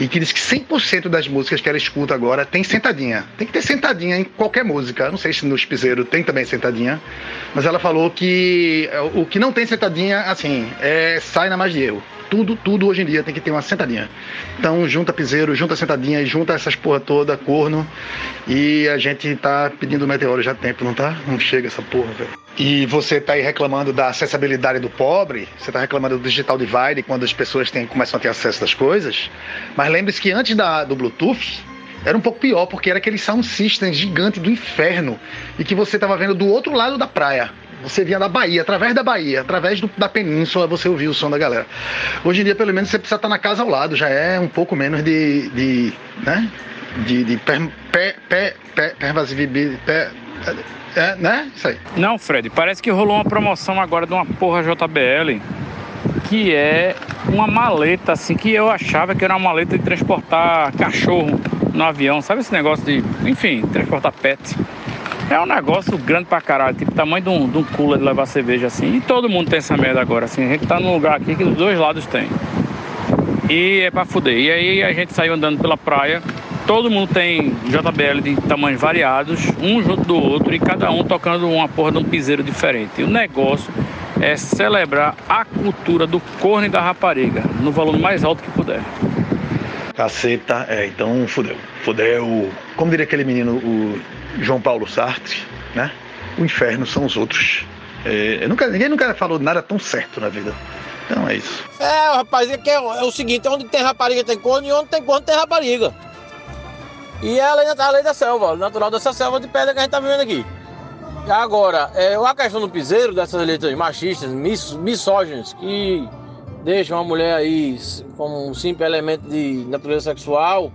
e que diz que 100% das músicas que ela escuta agora tem sentadinha. Tem que ter sentadinha em qualquer música. Não sei se no Espiseiro tem também sentadinha, mas ela falou que é, o que não tem sentadinha, assim, é sai na mais de erro. Tudo, tudo hoje em dia tem que ter uma sentadinha. Então junta piseiro, junta sentadinha, junta essas porra toda, corno. E a gente tá pedindo meteoro já há tempo, não tá? Não chega essa porra, velho. E você tá aí reclamando da acessibilidade do pobre, você tá reclamando do digital divide quando as pessoas têm, começam a ter acesso das coisas. Mas lembre-se que antes da, do Bluetooth, era um pouco pior, porque era aquele sound system gigante do inferno e que você estava vendo do outro lado da praia. Você via da Bahia, através da Bahia, através do, da península, você ouvia o som da galera. Hoje em dia, pelo menos, você precisa estar na casa ao lado, já é um pouco menos de. de né? De, de per, per, per, per. Per, é, né? Isso aí. Não, Fred, parece que rolou uma promoção agora de uma porra JBL que é uma maleta, assim, que eu achava que era uma maleta de transportar cachorro no avião. Sabe esse negócio de, enfim, transportar pet? É um negócio grande pra caralho, tipo tamanho de um, de um cooler de levar cerveja assim. E todo mundo tem essa merda agora, assim. A gente tá num lugar aqui que dos dois lados tem. E é pra fuder. E aí a gente saiu andando pela praia. Todo mundo tem JBL de tamanhos variados, um junto do outro, e cada um tocando uma porra de um piseiro diferente. E o negócio é celebrar a cultura do corno e da rapariga, no volume mais alto que puder. Caceta, é, então fudeu. Fudeu. Como diria aquele menino, o João Paulo Sartre, né? O inferno são os outros. É, nunca, ninguém nunca falou nada tão certo na vida. Então é isso. É, rapaz, é, que é, é o seguinte, onde tem rapariga tem corno e onde tem corno tem rapariga. E é a lei, a lei da selva, natural dessa selva de pedra que a gente tá vivendo aqui. Agora, é, a questão do piseiro, dessas letras machistas, mis, misóginas, que deixam a mulher aí como um simples elemento de natureza sexual,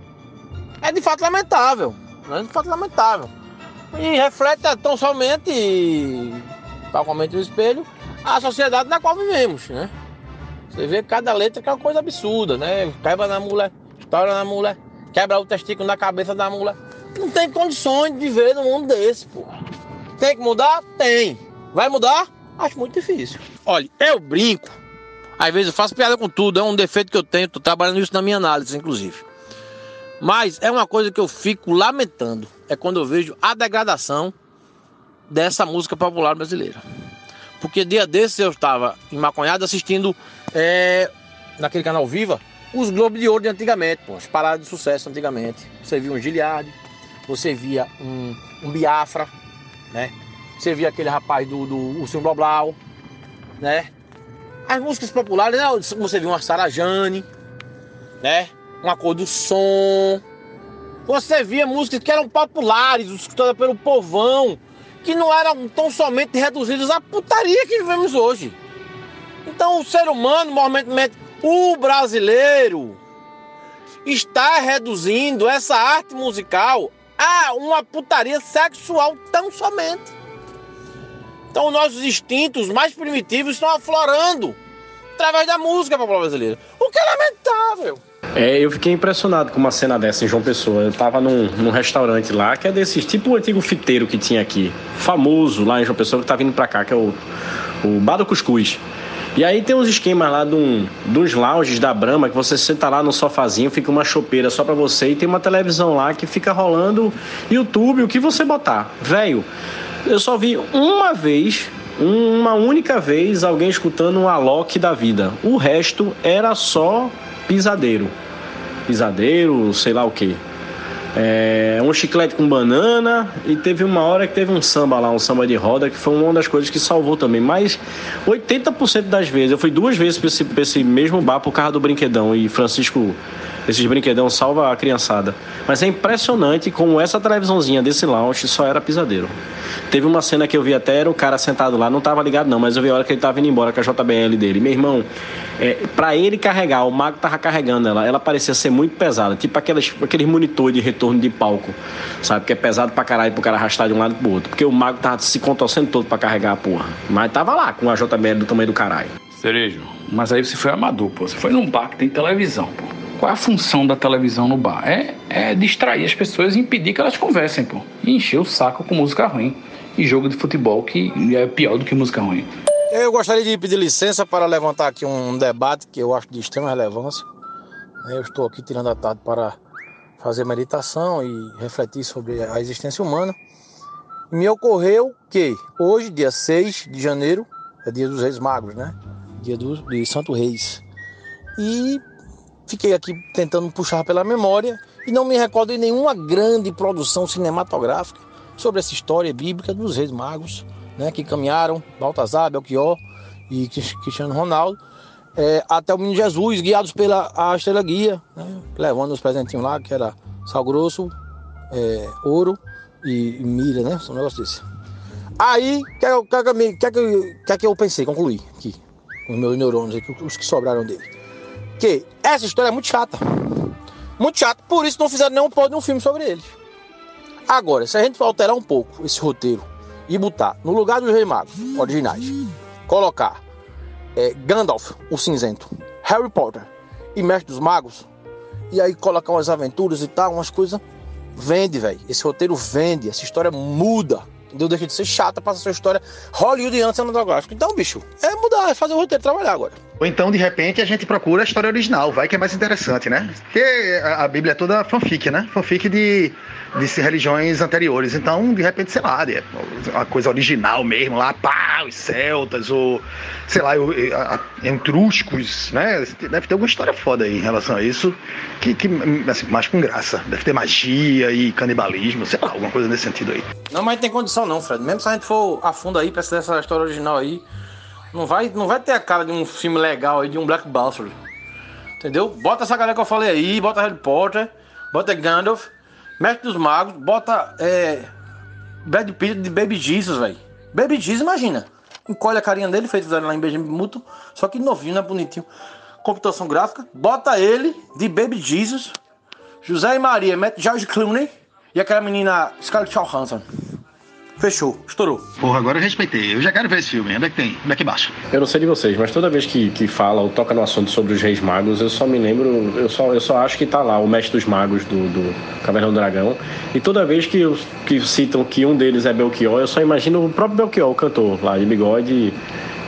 é de fato lamentável. É de fato lamentável. E reflete tão somente, como no espelho, a sociedade na qual vivemos, né? Você vê cada letra que é uma coisa absurda, né? Quebra na mulher, estoura na mulher, quebra o testículo na cabeça da mulher. Não tem condições de viver num mundo desse, pô. Tem que mudar? Tem. Vai mudar? Acho muito difícil. Olha, eu brinco. Às vezes eu faço piada com tudo, é um defeito que eu tenho, tô trabalhando isso na minha análise, inclusive. Mas é uma coisa que eu fico lamentando, é quando eu vejo a degradação dessa música popular brasileira. Porque dia desses eu estava em Maconhada assistindo é, naquele canal Viva os Globos de Ouro de antigamente, pô, as paradas de sucesso antigamente. Você via um Giliard, você via um, um Biafra, né? Você via aquele rapaz do, do Ursinho Blablau, né? As músicas populares, né? Você viu uma Sarajane, né? Uma cor do som. Você via músicas que eram populares, escutadas pelo povão, que não eram tão somente reduzidas à putaria que vivemos hoje. Então o ser humano, momentos, o brasileiro, está reduzindo essa arte musical a uma putaria sexual tão somente. Então nossos instintos mais primitivos estão aflorando através da música popular brasileira. O que é lamentável. É, eu fiquei impressionado com uma cena dessa em João Pessoa. Eu tava num, num restaurante lá, que é desses, tipo o antigo fiteiro que tinha aqui, famoso lá em João Pessoa, que tá vindo pra cá, que é o, o Bar do Cuscuz. E aí tem uns esquemas lá de um, dos lounges da Brama, que você senta lá no sofazinho, fica uma chopeira só pra você e tem uma televisão lá que fica rolando YouTube, o que você botar. Velho, eu só vi uma vez uma única vez alguém escutando um Alok da vida. O resto era só pisadeiro pisadeiro, sei lá o que. É, um chiclete com banana e teve uma hora que teve um samba lá, um samba de roda, que foi uma das coisas que salvou também. Mas 80% das vezes, eu fui duas vezes para esse, esse mesmo bar por causa do brinquedão e Francisco esses brinquedão salva a criançada. Mas é impressionante como essa televisãozinha desse lounge só era pisadeiro. Teve uma cena que eu vi até, era o cara sentado lá, não tava ligado não, mas eu vi a hora que ele tava indo embora com a JBL dele. Meu irmão, é, para ele carregar, o mago tava carregando ela, ela parecia ser muito pesada, tipo aqueles, aqueles monitor de retorno de palco, sabe? Que é pesado pra caralho pro cara arrastar de um lado pro outro. Porque o mago tava se contorcendo todo pra carregar a porra. Mas tava lá com a JBL do tamanho do caralho. Cerejo, mas aí você foi amador, pô. Você foi num bar que tem televisão, pô. Qual é a função da televisão no bar? É, é distrair as pessoas e impedir que elas conversem, pô. E encher o saco com música ruim. E jogo de futebol que é pior do que música ruim. Eu gostaria de pedir licença para levantar aqui um debate que eu acho de extrema relevância. Eu estou aqui tirando a tarde para fazer meditação e refletir sobre a existência humana. Me ocorreu que hoje, dia 6 de janeiro, é dia dos Reis Magos, né? Dia do, de Santo Reis. E fiquei aqui tentando puxar pela memória e não me recordo de nenhuma grande produção cinematográfica sobre essa história bíblica dos reis magos, né, que caminharam, Baltazar, Belchior e Cristiano Ronaldo, é, até o menino Jesus, guiados pela a estrela guia, né, levando os presentinhos lá, que era sal grosso, é, ouro e, e mira, né, um negócio desse. Aí, o que, que, que, que, eu pensei, concluí aqui, os meus neurônios, os que sobraram dele que essa história é muito chata. Muito chata, por isso não fizeram nenhum pó de um filme sobre ele. Agora, se a gente alterar um pouco esse roteiro e botar no lugar dos Rei Magos originais, colocar é, Gandalf, o cinzento, Harry Potter e Mestre dos Magos, e aí colocar umas aventuras e tal, umas coisas, vende, velho. Esse roteiro vende, essa história muda. Entendeu? Deixa de ser chata, passa a sua história hollywoodiana cinematográfica. Então, bicho, é mudar, é fazer o roteiro, trabalhar agora. Ou então, de repente, a gente procura a história original, vai que é mais interessante, né? Porque a Bíblia é toda fanfic, né? Fanfic de de religiões anteriores. Então, de repente, sei lá, uma coisa original mesmo, lá, pá, os celtas, ou sei lá, etruscos, né? Deve ter alguma história foda aí em relação a isso, que, que assim, mais com graça. Deve ter magia e canibalismo, sei lá, alguma coisa nesse sentido aí. Não, mas tem condição não, Fred. Mesmo se a gente for a fundo aí, pra essa história original aí, não vai, não vai ter a cara de um filme legal aí, de um Black Bastard. Entendeu? Bota essa galera que eu falei aí, bota Harry Potter, bota Gandalf, Mestre dos Magos, bota é, Brad Pitt de Baby Jesus, velho. Baby Jesus, imagina. Encolhe a carinha dele, feito lá em Benjamin Muto, só que novinho, né? Bonitinho. Computação gráfica, bota ele de Baby Jesus, José e Maria, mete George Clooney e aquela menina Scarlett Johansson. Fechou, estourou. Porra, agora eu respeitei. Eu já quero ver esse filme. Onde é que tem? Onde é que baixa? Eu não sei de vocês, mas toda vez que, que fala ou toca no assunto sobre os Reis Magos, eu só me lembro, eu só, eu só acho que tá lá o Mestre dos Magos do, do Caverna do Dragão. E toda vez que, que citam que um deles é Belchior, eu só imagino o próprio Belchior, o cantor lá de bigode e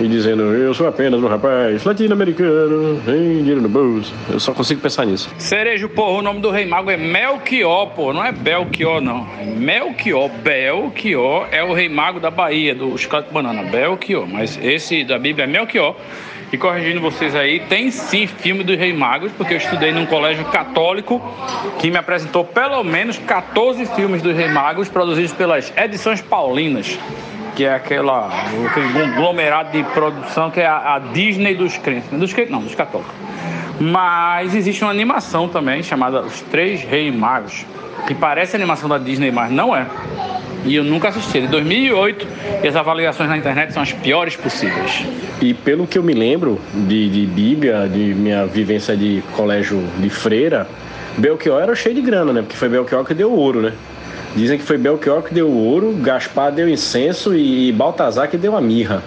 dizendo eu sou apenas um rapaz latino-americano, sem dinheiro no bolso. Eu só consigo pensar nisso. Cerejo, porra, o nome do rei mago é Melchior, pô, não é Belchior, não. É Melchior. Belchior é o rei mago da Bahia, do Chiclete Banana. Belchior, mas esse da Bíblia é Melchior. E corrigindo vocês aí, tem sim filme dos Rei Magos, porque eu estudei num colégio católico que me apresentou pelo menos 14 filmes dos Rei Magos produzidos pelas Edições Paulinas que é aquela, aquele conglomerado de produção que é a, a Disney dos crentes. Dos crentes não, dos católicos. Mas existe uma animação também chamada Os Três Reis Magos, que parece animação da Disney, mas não é. E eu nunca assisti. De 2008 e as avaliações na internet são as piores possíveis. E pelo que eu me lembro de, de Bíblia, de minha vivência de colégio de freira, Belchior era cheio de grana, né? Porque foi Belchior que deu ouro, né? Dizem que foi Belchior que deu ouro, Gaspar deu incenso e Baltazar que deu a mirra.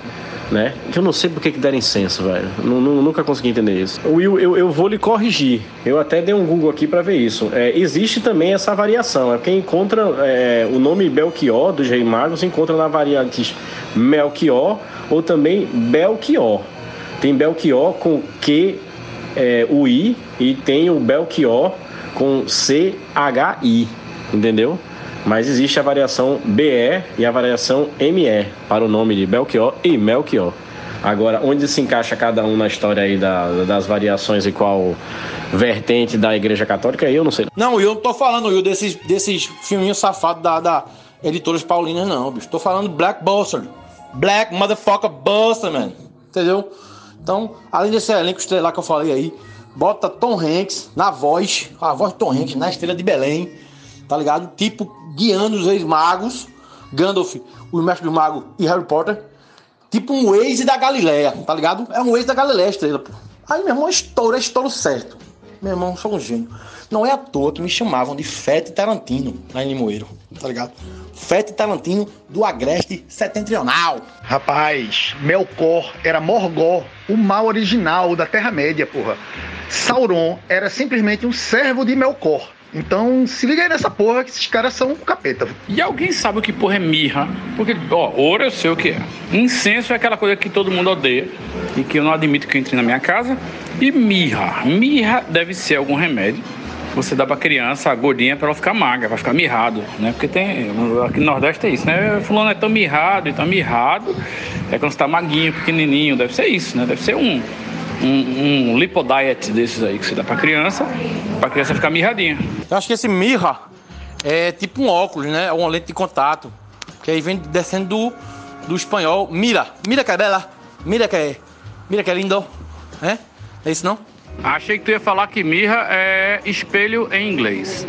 Né? Que eu não sei por que, deram incenso, velho. Nunca consegui entender isso. Will, eu, eu vou lhe corrigir. Eu até dei um Google aqui para ver isso. É, existe também essa variação. É quem encontra é, o nome Belchior dos Reis Magos encontra na variante Melchior ou também Belchior. Tem Belchior com Q, é, U I e tem o Belchior com C H I. Entendeu? Mas existe a variação BE e a variação ME para o nome de Belchior e Melchior. Agora, onde se encaixa cada um na história aí da, das variações e qual vertente da Igreja Católica, eu não sei. Não, eu não tô falando, eu desses, desses filminhos safados da, da Editoras Paulinas, não, bicho. Tô falando Black Buster. Black Motherfucker Buster, man. Entendeu? Então, além desse elenco lá que eu falei aí, bota Tom Hanks na voz, a voz de Tom Hanks na estrela de Belém, tá ligado? Tipo guiando os ex-magos, Gandalf, o mestre do mago e Harry Potter, tipo um ex da Galileia, tá ligado? É um ex da Galileia, estrela, pô. Aí, meu irmão, estouro, é estouro certo. Meu irmão, sou um gênio. Não é à toa que me chamavam de Fete Tarantino lá em Limoeiro, tá ligado? Fete Tarantino do Agreste Setentrional. Rapaz, Melkor era Morgó, o mal original da Terra-média, porra. Sauron era simplesmente um servo de Melkor. Então, se liga aí nessa porra que esses caras são capeta. E alguém sabe o que porra é mirra? Porque, ó, ouro eu sei o que é. Incenso é aquela coisa que todo mundo odeia e que eu não admito que entre na minha casa. E mirra. Mirra deve ser algum remédio. Você dá pra criança a gordinha pra ela ficar magra, pra ficar mirrado, né? Porque tem. Aqui no Nordeste é isso, né? Fulano é tão mirrado e tão mirrado. É quando você tá maguinho, pequenininho. Deve ser isso, né? Deve ser um um, um lipodiet desses aí que você dá pra criança, pra criança ficar mirradinha. Eu acho que esse mirra é tipo um óculos, né? É uma lente de contato. Que aí vem descendo do, do espanhol mira. Mira que é bela. Mira que é. Mira que é lindo. É? É isso não? Achei que tu ia falar que mirra é espelho em inglês.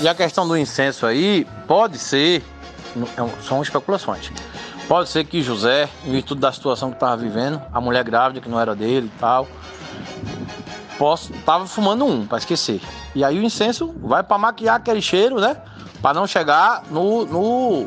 E a questão do incenso aí, pode ser, é são especulações. Pode ser que José, em virtude da situação que estava vivendo, a mulher grávida que não era dele e tal, posso, tava fumando um para esquecer. E aí o incenso vai para maquiar aquele cheiro, né? Para não chegar no, no,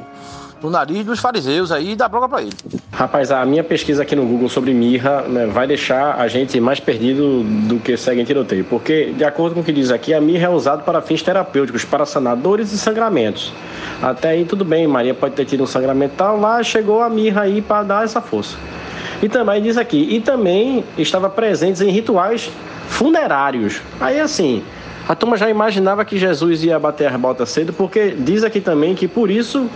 no, nariz dos fariseus aí e dar bronca para ele. Rapaz, a minha pesquisa aqui no Google sobre mirra né, vai deixar a gente mais perdido do que segue em tiroteio. Porque, de acordo com o que diz aqui, a mirra é usada para fins terapêuticos, para sanadores e sangramentos. Até aí tudo bem, Maria pode ter tido um sangramento tal, lá chegou a mirra aí para dar essa força. E também diz aqui, e também estava presente em rituais funerários. Aí assim, A turma já imaginava que Jesus ia bater as botas cedo, porque diz aqui também que por isso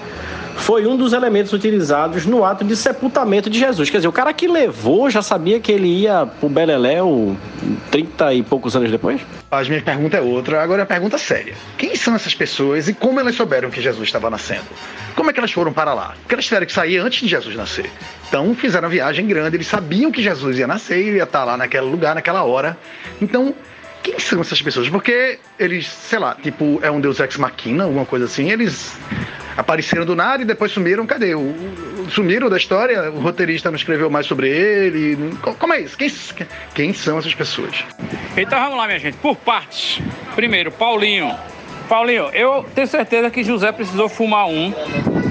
foi um dos elementos utilizados no ato de sepultamento de Jesus. Quer dizer, o cara que levou já sabia que ele ia pro Beleléu 30 e poucos anos depois? As minhas perguntas é outra, agora é a pergunta séria. Quem são essas pessoas e como elas souberam que Jesus estava nascendo? Como é que elas foram para lá? Porque elas tiveram que sair antes de Jesus nascer. Então fizeram a viagem grande, eles sabiam que Jesus ia nascer, ia estar lá naquele lugar, naquela hora. Então, quem são essas pessoas? Porque eles, sei lá, tipo, é um Deus ex machina, alguma coisa assim, eles apareceram do nada e depois sumiram. Cadê? O, o, sumiram da história? O roteirista não escreveu mais sobre ele? Como é isso? Quem, quem são essas pessoas? Então vamos lá, minha gente, por partes. Primeiro, Paulinho. Paulinho, eu tenho certeza que José precisou fumar um,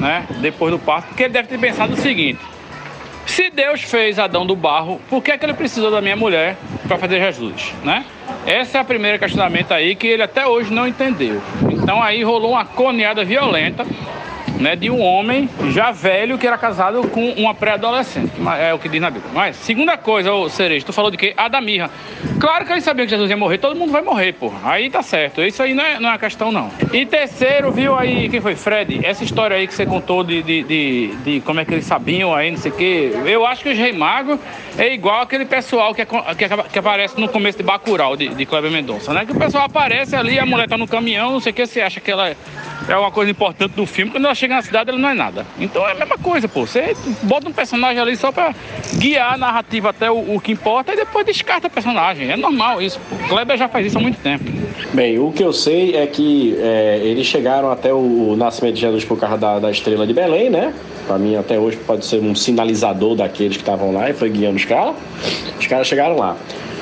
né, depois do parto, porque ele deve ter pensado o seguinte: se Deus fez Adão do barro, por que, é que ele precisou da minha mulher para fazer Jesus, né? Esse é o primeiro questionamento aí que ele até hoje não entendeu. Então aí rolou uma coneada violenta né, de um homem já velho que era casado com uma pré-adolescente. É o que diz na Bíblia. Mas, segunda coisa, ô Cerejo, tu falou de quê? Adamirra. Claro que ele sabia que Jesus ia morrer, todo mundo vai morrer, pô. Aí tá certo. Isso aí não é, não é questão, não. E terceiro, viu aí, quem foi? Fred, essa história aí que você contou de, de, de, de como é que eles sabiam aí, não sei o quê. Eu acho que os Rei Mago é igual aquele pessoal que, é, que, que, aparece no começo de Bacurau, de, de Mendonça, né? Que o pessoal aparece ali, a mulher tá no caminhão, não sei o que, você acha que ela é uma coisa importante do filme, quando ela chega na cidade ela não é nada. Então é a mesma coisa, pô. Você bota um personagem ali só pra guiar a narrativa até o, o que importa e depois descarta o personagem. É normal isso. O Kleber já faz isso há muito tempo. Bem, o que eu sei é que é, eles chegaram até o, o, nascimento de Jesus por causa da, da estrela de Belém, né? Pra mim, até hoje, pode ser um sinalizador daqueles que estavam lá e foi guiando os caras. Os caras chegaram lá.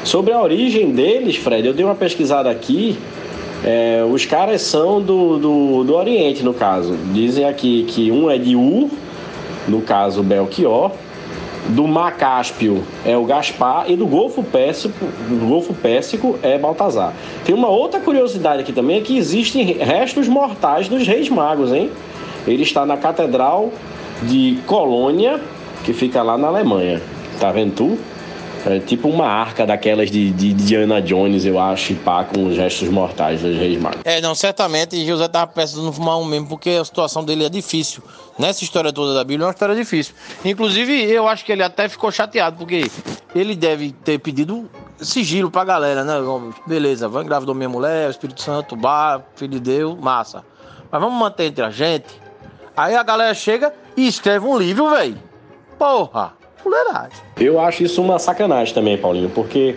Sobre a origem deles, Fred, eu dei uma pesquisada aqui é, os caras são do, do, do, Oriente, no caso. Dizem aqui que um é de U, no caso Belchior, do Mar Cáspio é o Gaspar e do Golfo Pérsico, do Golfo Pérsico é Baltazar. Tem uma outra curiosidade aqui também, é que existem restos mortais dos reis magos, hein? Ele está na Catedral de Colônia, que fica lá na Alemanha. Tá vendo tu? É tipo uma arca daquelas de, de Diana Jones, eu acho, e pá, com os restos mortais dos Reis Magos. É, não, certamente José tava precisando fumar um mesmo, porque a situação dele é difícil. Nessa história toda da Bíblia é uma história difícil. Inclusive, eu acho que ele até ficou chateado, porque ele deve ter pedido sigilo pra galera, né? Beleza, vai engravidou minha mulher, Espírito Santo, bar, filho de Deus, massa. Mas vamos manter entre a gente. Aí a galera chega e escreve um livro, velho. Porra! Fuleiragem. Eu acho isso uma sacanagem também, Paulinho, porque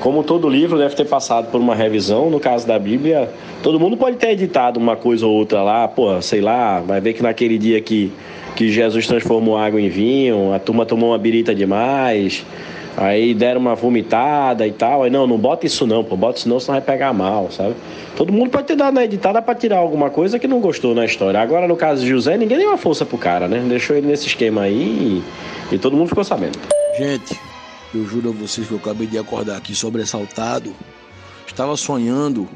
como todo livro deve ter passado por uma revisão, no caso da Bíblia, todo mundo pode ter editado uma coisa ou outra lá, pô, sei lá, vai ver que naquele dia que, que Jesus transformou água em vinho, a turma tomou uma birita demais, aí deram uma vomitada e tal, aí não, não bota isso não, pô, bota isso não, senão vai pegar mal, sabe? Todo mundo pode ter dado na editada para tirar alguma coisa que não gostou na história. Agora, no caso de José, ninguém deu uma força pro cara, né? Deixou ele nesse esquema aí e e todo mundo ficou sabendo. Gente, eu juro a vocês que eu acabei de acordar aqui sobressaltado. Estava sonhando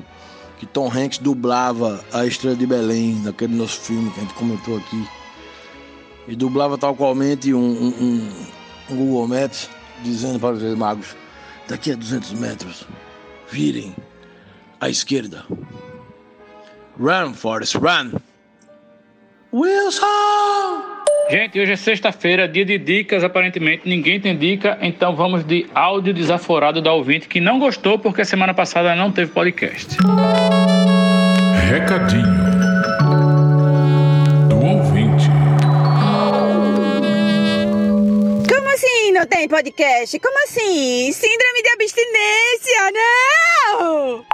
que Tom Hanks dublava a Estrela de Belém naquele nosso filme que a gente comentou aqui. E dublava tal qualmente um, um, um Google Maps dizendo para os magos: daqui a 200 metros, virem à esquerda. Run, Forrest, run! Wilson! Gente, hoje é sexta-feira, dia de dicas. Aparentemente ninguém tem dica, então vamos de áudio desaforado da ouvinte que não gostou porque semana passada não teve podcast. Recadinho não tem podcast? Como assim? Síndrome de abstinência? Não!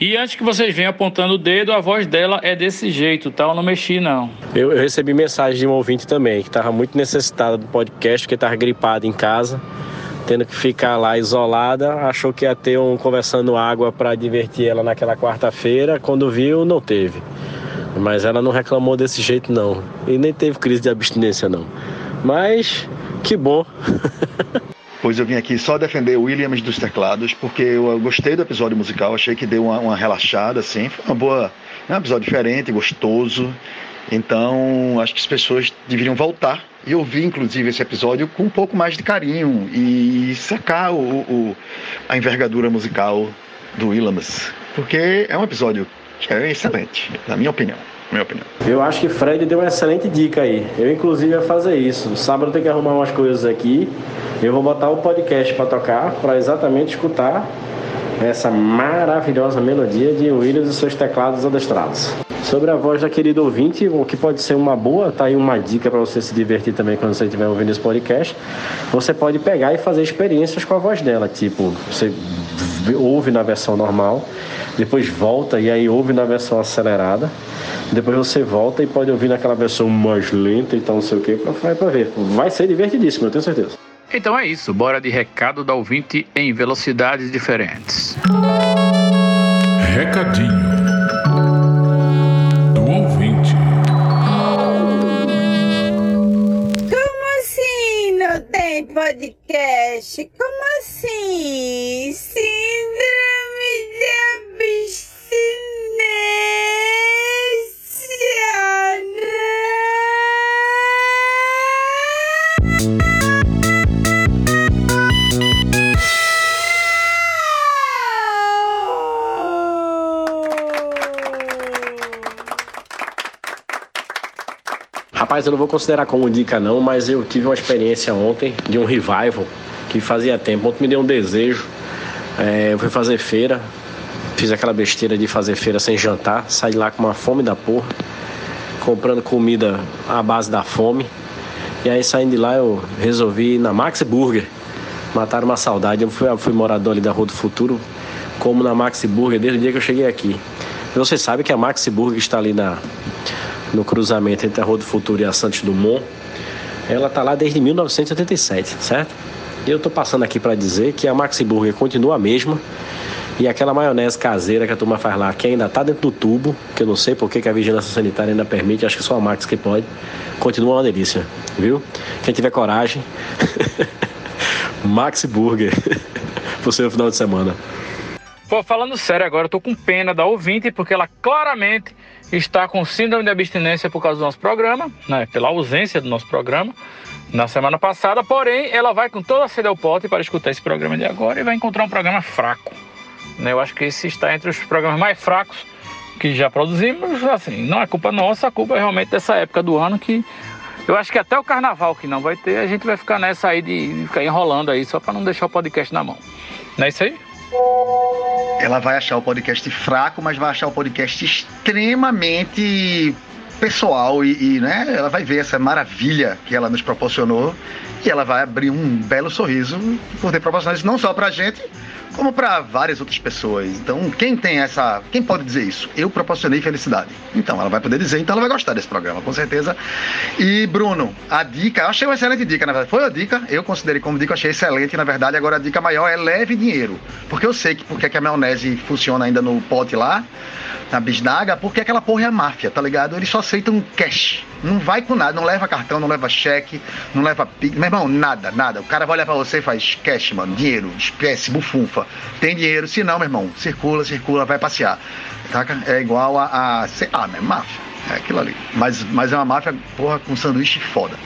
E antes que vocês venham apontando o dedo, a voz dela é desse jeito, tá? Eu não mexi, não. Eu, eu recebi mensagem de um ouvinte também, que estava muito necessitada do podcast, porque estava gripada em casa, tendo que ficar lá isolada. Achou que ia ter um Conversando Água para divertir ela naquela quarta-feira. Quando viu, não teve. Mas ela não reclamou desse jeito, não. E nem teve crise de abstinência, não. Mas que bom. (laughs) Pois eu vim aqui só defender o Williams dos teclados, porque eu gostei do episódio musical, achei que deu uma, uma relaxada, assim, foi uma boa, é um episódio diferente, gostoso. Então, acho que as pessoas deveriam voltar e ouvir, inclusive, esse episódio com um pouco mais de carinho e sacar o, o a envergadura musical do Williams, porque é um episódio que é excelente, na minha opinião. Minha opinião. Eu acho que Fred deu uma excelente dica aí. Eu, inclusive, ia fazer isso. Sábado tem que arrumar umas coisas aqui. Eu vou botar o podcast para tocar, para exatamente escutar essa maravilhosa melodia de Williams e seus teclados adestrados. Sobre a voz da querida ouvinte, o que pode ser uma boa, tá aí uma dica para você se divertir também quando você estiver ouvindo esse podcast. Você pode pegar e fazer experiências com a voz dela, tipo, você ouve na versão normal, depois volta e aí ouve na versão acelerada, depois você volta e pode ouvir naquela versão mais lenta e tal, não sei o que, vai para ver. Vai ser divertidíssimo, eu tenho certeza. Então é isso, bora de recado da ouvinte em velocidades diferentes. Recadinho do ouvinte. Como assim não tem podcast? Como assim? Síndrome Rapaz, eu não vou considerar como dica não, mas eu tive uma experiência ontem de um revival que fazia tempo. Ontem me deu um desejo. É, eu fui fazer feira, fiz aquela besteira de fazer feira sem jantar, saí lá com uma fome da porra, comprando comida à base da fome. E aí saindo de lá eu resolvi ir na Max Burger. Mataram uma saudade. Eu fui, eu fui morador ali da Rua do Futuro, como na Max Burger desde o dia que eu cheguei aqui. Você sabe que a Max Burger está ali na, no cruzamento entre a Rua do Futuro e a Santos Dumont. Ela está lá desde 1987, certo? Eu estou passando aqui para dizer que a Maxi Burger continua a mesma. E aquela maionese caseira que a turma faz lá, que ainda está dentro do tubo, que eu não sei porque que a vigilância sanitária ainda permite, acho que só a Max que pode, continua uma delícia, viu? Quem tiver coragem, (laughs) Maxi Burger, (laughs) pro seu final de semana. Pô, falando sério agora, eu tô com pena da ouvinte, porque ela claramente está com síndrome de abstinência por causa do nosso programa, né? Pela ausência do nosso programa na semana passada, porém, ela vai com toda a sede ao pote para escutar esse programa de agora e vai encontrar um programa fraco. Né? Eu acho que esse está entre os programas mais fracos que já produzimos. Assim, não é culpa nossa, a culpa é realmente dessa época do ano que eu acho que até o carnaval que não vai ter, a gente vai ficar nessa aí de ficar enrolando aí só para não deixar o podcast na mão. Não é isso aí? Ela vai achar o podcast fraco, mas vai achar o podcast extremamente pessoal e, e, né, ela vai ver essa maravilha que ela nos proporcionou e ela vai abrir um belo sorriso por ter proporcionado isso não só pra gente, como para várias outras pessoas. Então, quem tem essa. Quem pode dizer isso? Eu proporcionei felicidade. Então, ela vai poder dizer, então ela vai gostar desse programa, com certeza. E, Bruno, a dica, eu achei uma excelente dica, na verdade. Foi a dica, eu considerei como dica, achei excelente, na verdade. Agora, a dica maior é leve dinheiro. Porque eu sei que porque que a maionese funciona ainda no pote lá, na bisnaga, porque aquela porra é a máfia, tá ligado? Eles só aceitam cash. Não vai com nada, não leva cartão, não leva cheque, não leva. Meu irmão, nada, nada. O cara vai olhar pra você e faz cash, mano, dinheiro, espécie, bufunfa tem dinheiro, se não, meu irmão, circula, circula, vai passear. É igual a, a sei né? Máfia. É aquilo ali. Mas, mas é uma máfia, porra, com sanduíche foda.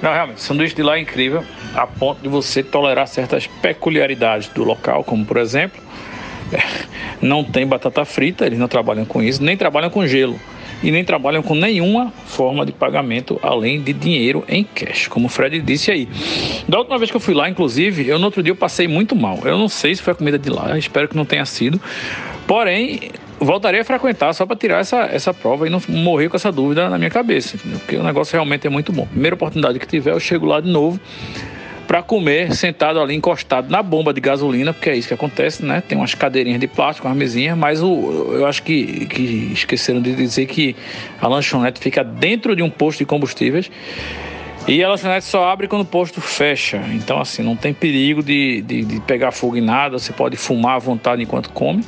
Não, realmente, o sanduíche de lá é incrível, a ponto de você tolerar certas peculiaridades do local, como por exemplo, (laughs) não tem batata frita, eles não trabalham com isso, nem trabalham com gelo e nem trabalham com nenhuma forma de pagamento além de dinheiro em cash, como o Fred disse aí. Da última vez que eu fui lá, inclusive, eu no outro dia eu passei muito mal. Eu não sei se foi a comida de lá, espero que não tenha sido. Porém, voltarei a frequentar só para tirar essa, essa prova e não morrer com essa dúvida na minha cabeça, entendeu? porque o negócio realmente é muito bom. Primeira oportunidade que tiver, eu chego lá de novo para comer sentado ali encostado na bomba de gasolina, porque é isso que acontece, né? Tem umas cadeirinhas de plástico, umas mesinhas, mas o, eu acho que, que esqueceram de dizer que a lanchonete fica dentro de um posto de combustíveis. E a lanchonete só abre quando o posto fecha. Então, assim, não tem perigo de, de, de pegar fogo em nada. Você pode fumar à vontade enquanto come,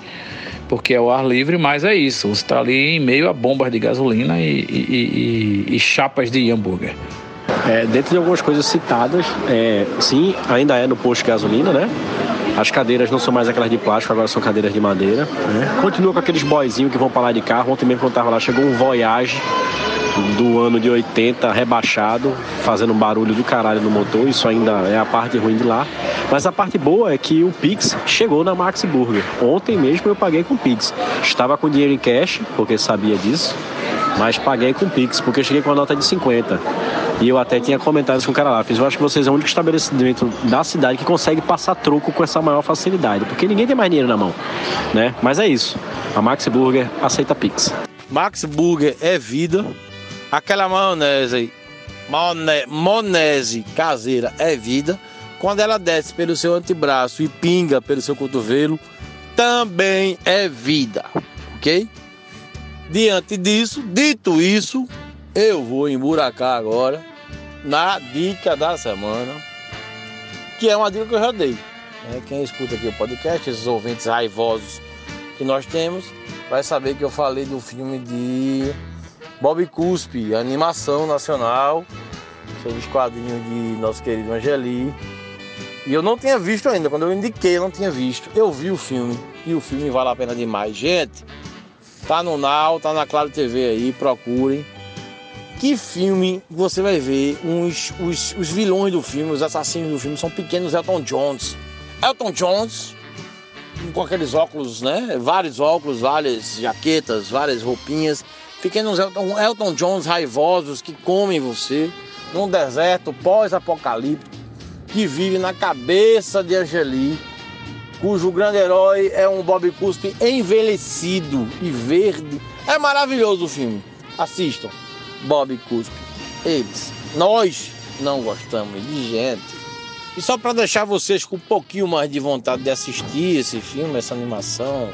porque é o ar livre, mas é isso. Você está ali em meio a bombas de gasolina e, e, e, e chapas de hambúrguer. É, dentro de algumas coisas citadas, é, sim, ainda é no posto de gasolina, né? As cadeiras não são mais aquelas de plástico, agora são cadeiras de madeira. Né? Continua com aqueles boyzinhos que vão para lá de carro. Ontem mesmo quando eu tava lá, chegou um Voyage do ano de 80 rebaixado, fazendo um barulho do caralho no motor. Isso ainda é a parte ruim de lá. Mas a parte boa é que o Pix chegou na Max Burger. Ontem mesmo eu paguei com Pix. Estava com dinheiro em cash, porque sabia disso, mas paguei com Pix, porque eu cheguei com a nota de 50. E eu até tinha comentários com o cara lá. Fiz, eu acho que vocês é o único estabelecimento da cidade que consegue passar troco com essa maior facilidade, porque ninguém tem mais dinheiro na mão, né? Mas é isso. A Max Burger aceita Pix. Max Burger é vida. Aquela maionese aí, maone, monese caseira é vida. Quando ela desce pelo seu antebraço e pinga pelo seu cotovelo, também é vida, ok? Diante disso, dito isso, eu vou emburacar agora na dica da semana, que é uma dica que eu já dei. né? Quem escuta aqui o podcast, esses ouvintes raivosos que nós temos, vai saber que eu falei do filme de Bob Cuspe, animação nacional, sobre os quadrinhos de nosso querido Angeli. E eu não tinha visto ainda, quando eu indiquei, eu não tinha visto. Eu vi o filme e o filme vale a pena demais. Gente, tá no Now, tá na Claro TV aí, procurem. Que filme você vai ver? Uns, os, os vilões do filme, os assassinos do filme são pequenos Elton Johns. Elton Johns, com aqueles óculos, né? Vários óculos, várias jaquetas, várias roupinhas. Pequenos Elton, Elton Johns raivosos que comem você num deserto pós-apocalíptico que vive na cabeça de Angeli, cujo grande herói é um Bob Cuspe envelhecido e verde. É maravilhoso o filme. Assistam. Bob Cuspe. Eles. Nós não gostamos de gente. E só para deixar vocês com um pouquinho mais de vontade de assistir esse filme, essa animação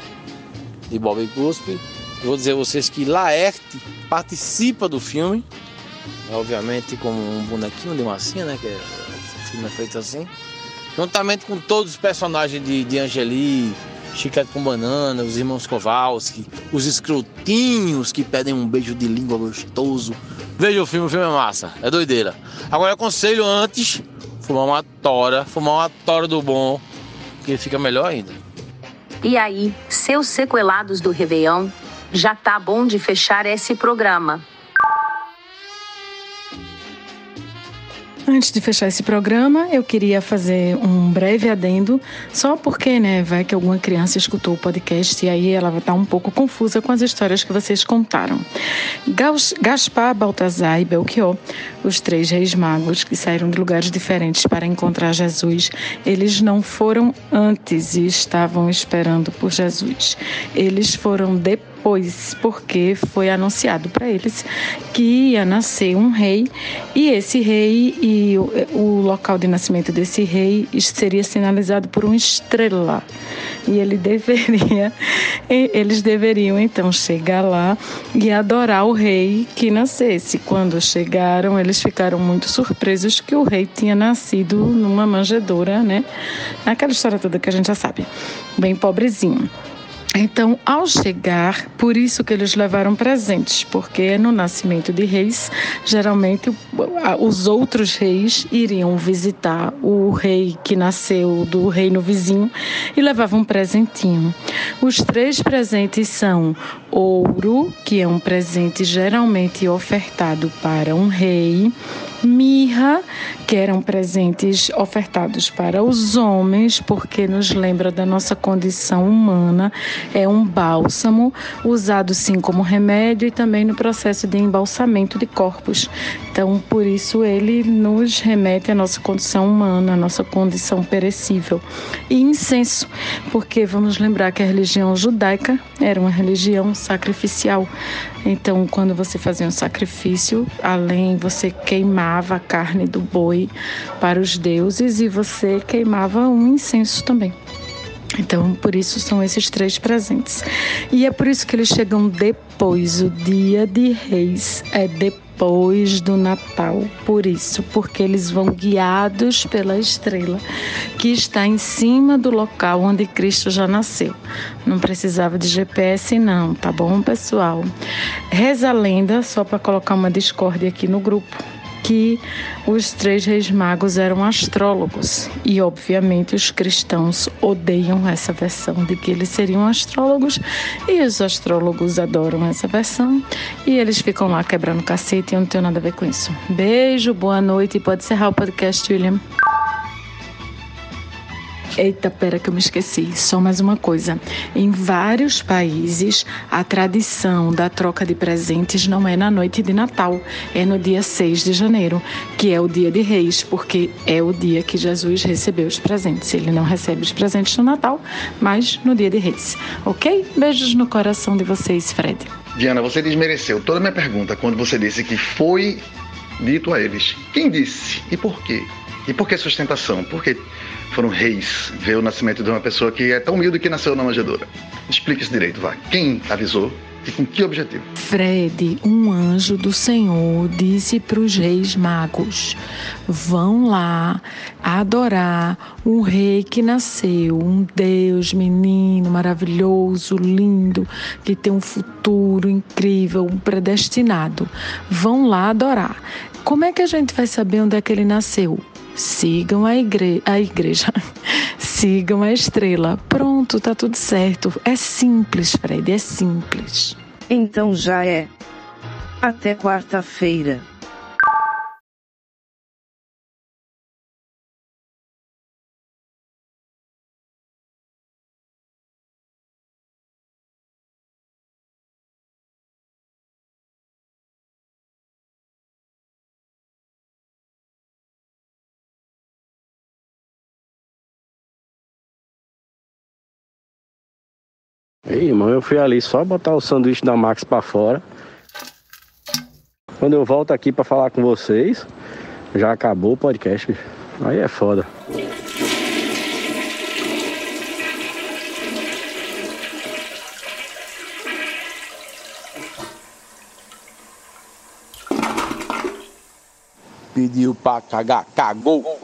de Bob Cuspe, vou dizer a vocês que Laerte participa do filme, obviamente como um bonequinho de massinha, né? Que é, o filme é feito assim. Juntamente com todos os personagens de, de Angeli, Chiclete com Banana, os irmãos Kowalski, os escrotinhos que pedem um beijo de língua gostoso. Veja o filme, o filme é massa, é doideira. Agora eu aconselho antes fumar uma tora, fumar uma tora do bom, que fica melhor ainda. E aí, seus sequelados do Réveillon, já tá bom de fechar esse programa. Antes de fechar esse programa, eu queria fazer um breve adendo, só porque, né, vai que alguma criança escutou o podcast e aí ela vai estar um pouco confusa com as histórias que vocês contaram. Gaspar, Baltazar e Belchior, os três reis magos que saíram de lugares diferentes para encontrar Jesus, eles não foram antes e estavam esperando por Jesus. Eles foram depois depois, porque foi anunciado para eles que ia nascer um rei e esse rei e o, local de nascimento desse rei seria sinalizado por uma estrela e ele deveria, (laughs) eles deveriam então chegar lá e adorar o rei que nascesse. Quando chegaram, eles ficaram muito surpresos que o rei tinha nascido numa manjedoura, né? Aquela história toda que a gente já sabe, bem pobrezinho. Então, ao chegar, por isso que eles levaram presentes, porque no nascimento de reis, geralmente os outros reis iriam visitar o rei que nasceu do reino vizinho e levavam um presentinho. Os três presentes são ouro, que é um presente geralmente ofertado para um rei, mirra, que eram presentes ofertados para os homens, porque nos lembra da nossa condição humana. É um bálsamo usado sim como remédio e também no processo de embalsamento de corpos. Então, por isso ele nos remete à nossa condição humana, à nossa condição perecível. E incenso, porque vamos lembrar que a religião judaica era uma religião sacrificial. Então, quando você fazia um sacrifício, além você queimava a carne do boi para os deuses e você queimava um incenso também. Então, por isso são esses três presentes. E é por isso que eles chegam depois. O dia de reis é depois do Natal. Por isso, porque eles vão guiados pela estrela que está em cima do local onde Cristo já nasceu. Não precisava de GPS, não, tá bom, pessoal? Reza a lenda, só para colocar uma discórdia aqui no grupo que os três reis magos eram astrólogos e obviamente os cristãos odeiam essa versão de que eles seriam astrólogos e os astrólogos adoram essa versão e eles ficam lá quebrando cacete e eu não tenho nada a ver com isso. Beijo, boa noite pode encerrar o podcast, William. Eita, pera que eu me esqueci. Só mais uma coisa. Em vários países, a tradição da troca de presentes não é na noite de Natal, é no dia 6 de janeiro, que é o dia de Reis, porque é o dia que Jesus recebeu os presentes. Ele não recebe os presentes no Natal, mas no dia de Reis. Ok? Beijos no coração de vocês, Fred. Diana, você desmereceu toda a minha pergunta quando você disse que foi dito a eles. Quem disse e por quê? E por que sustentação? Porque foram reis ver o nascimento de uma pessoa que é tão humilde que nasceu na manjedoura. Explique isso direito, vai. Quem avisou e com que objetivo? Fred, um anjo do Senhor disse para os reis magos: vão lá adorar um rei que nasceu, um Deus menino maravilhoso, lindo, que tem um futuro incrível, um predestinado. Vão lá adorar. Como é que a gente vai saber onde é que ele nasceu? Sigam a, igre a igreja, (laughs) sigam a estrela. Pronto, tá tudo certo. É simples, Fred, é simples. Então já é. Até quarta-feira. Ei, irmão, eu fui ali só botar o sanduíche da Max pra fora. Quando eu volto aqui pra falar com vocês, já acabou o podcast. Aí é foda. Pediu pra cagar, cagou.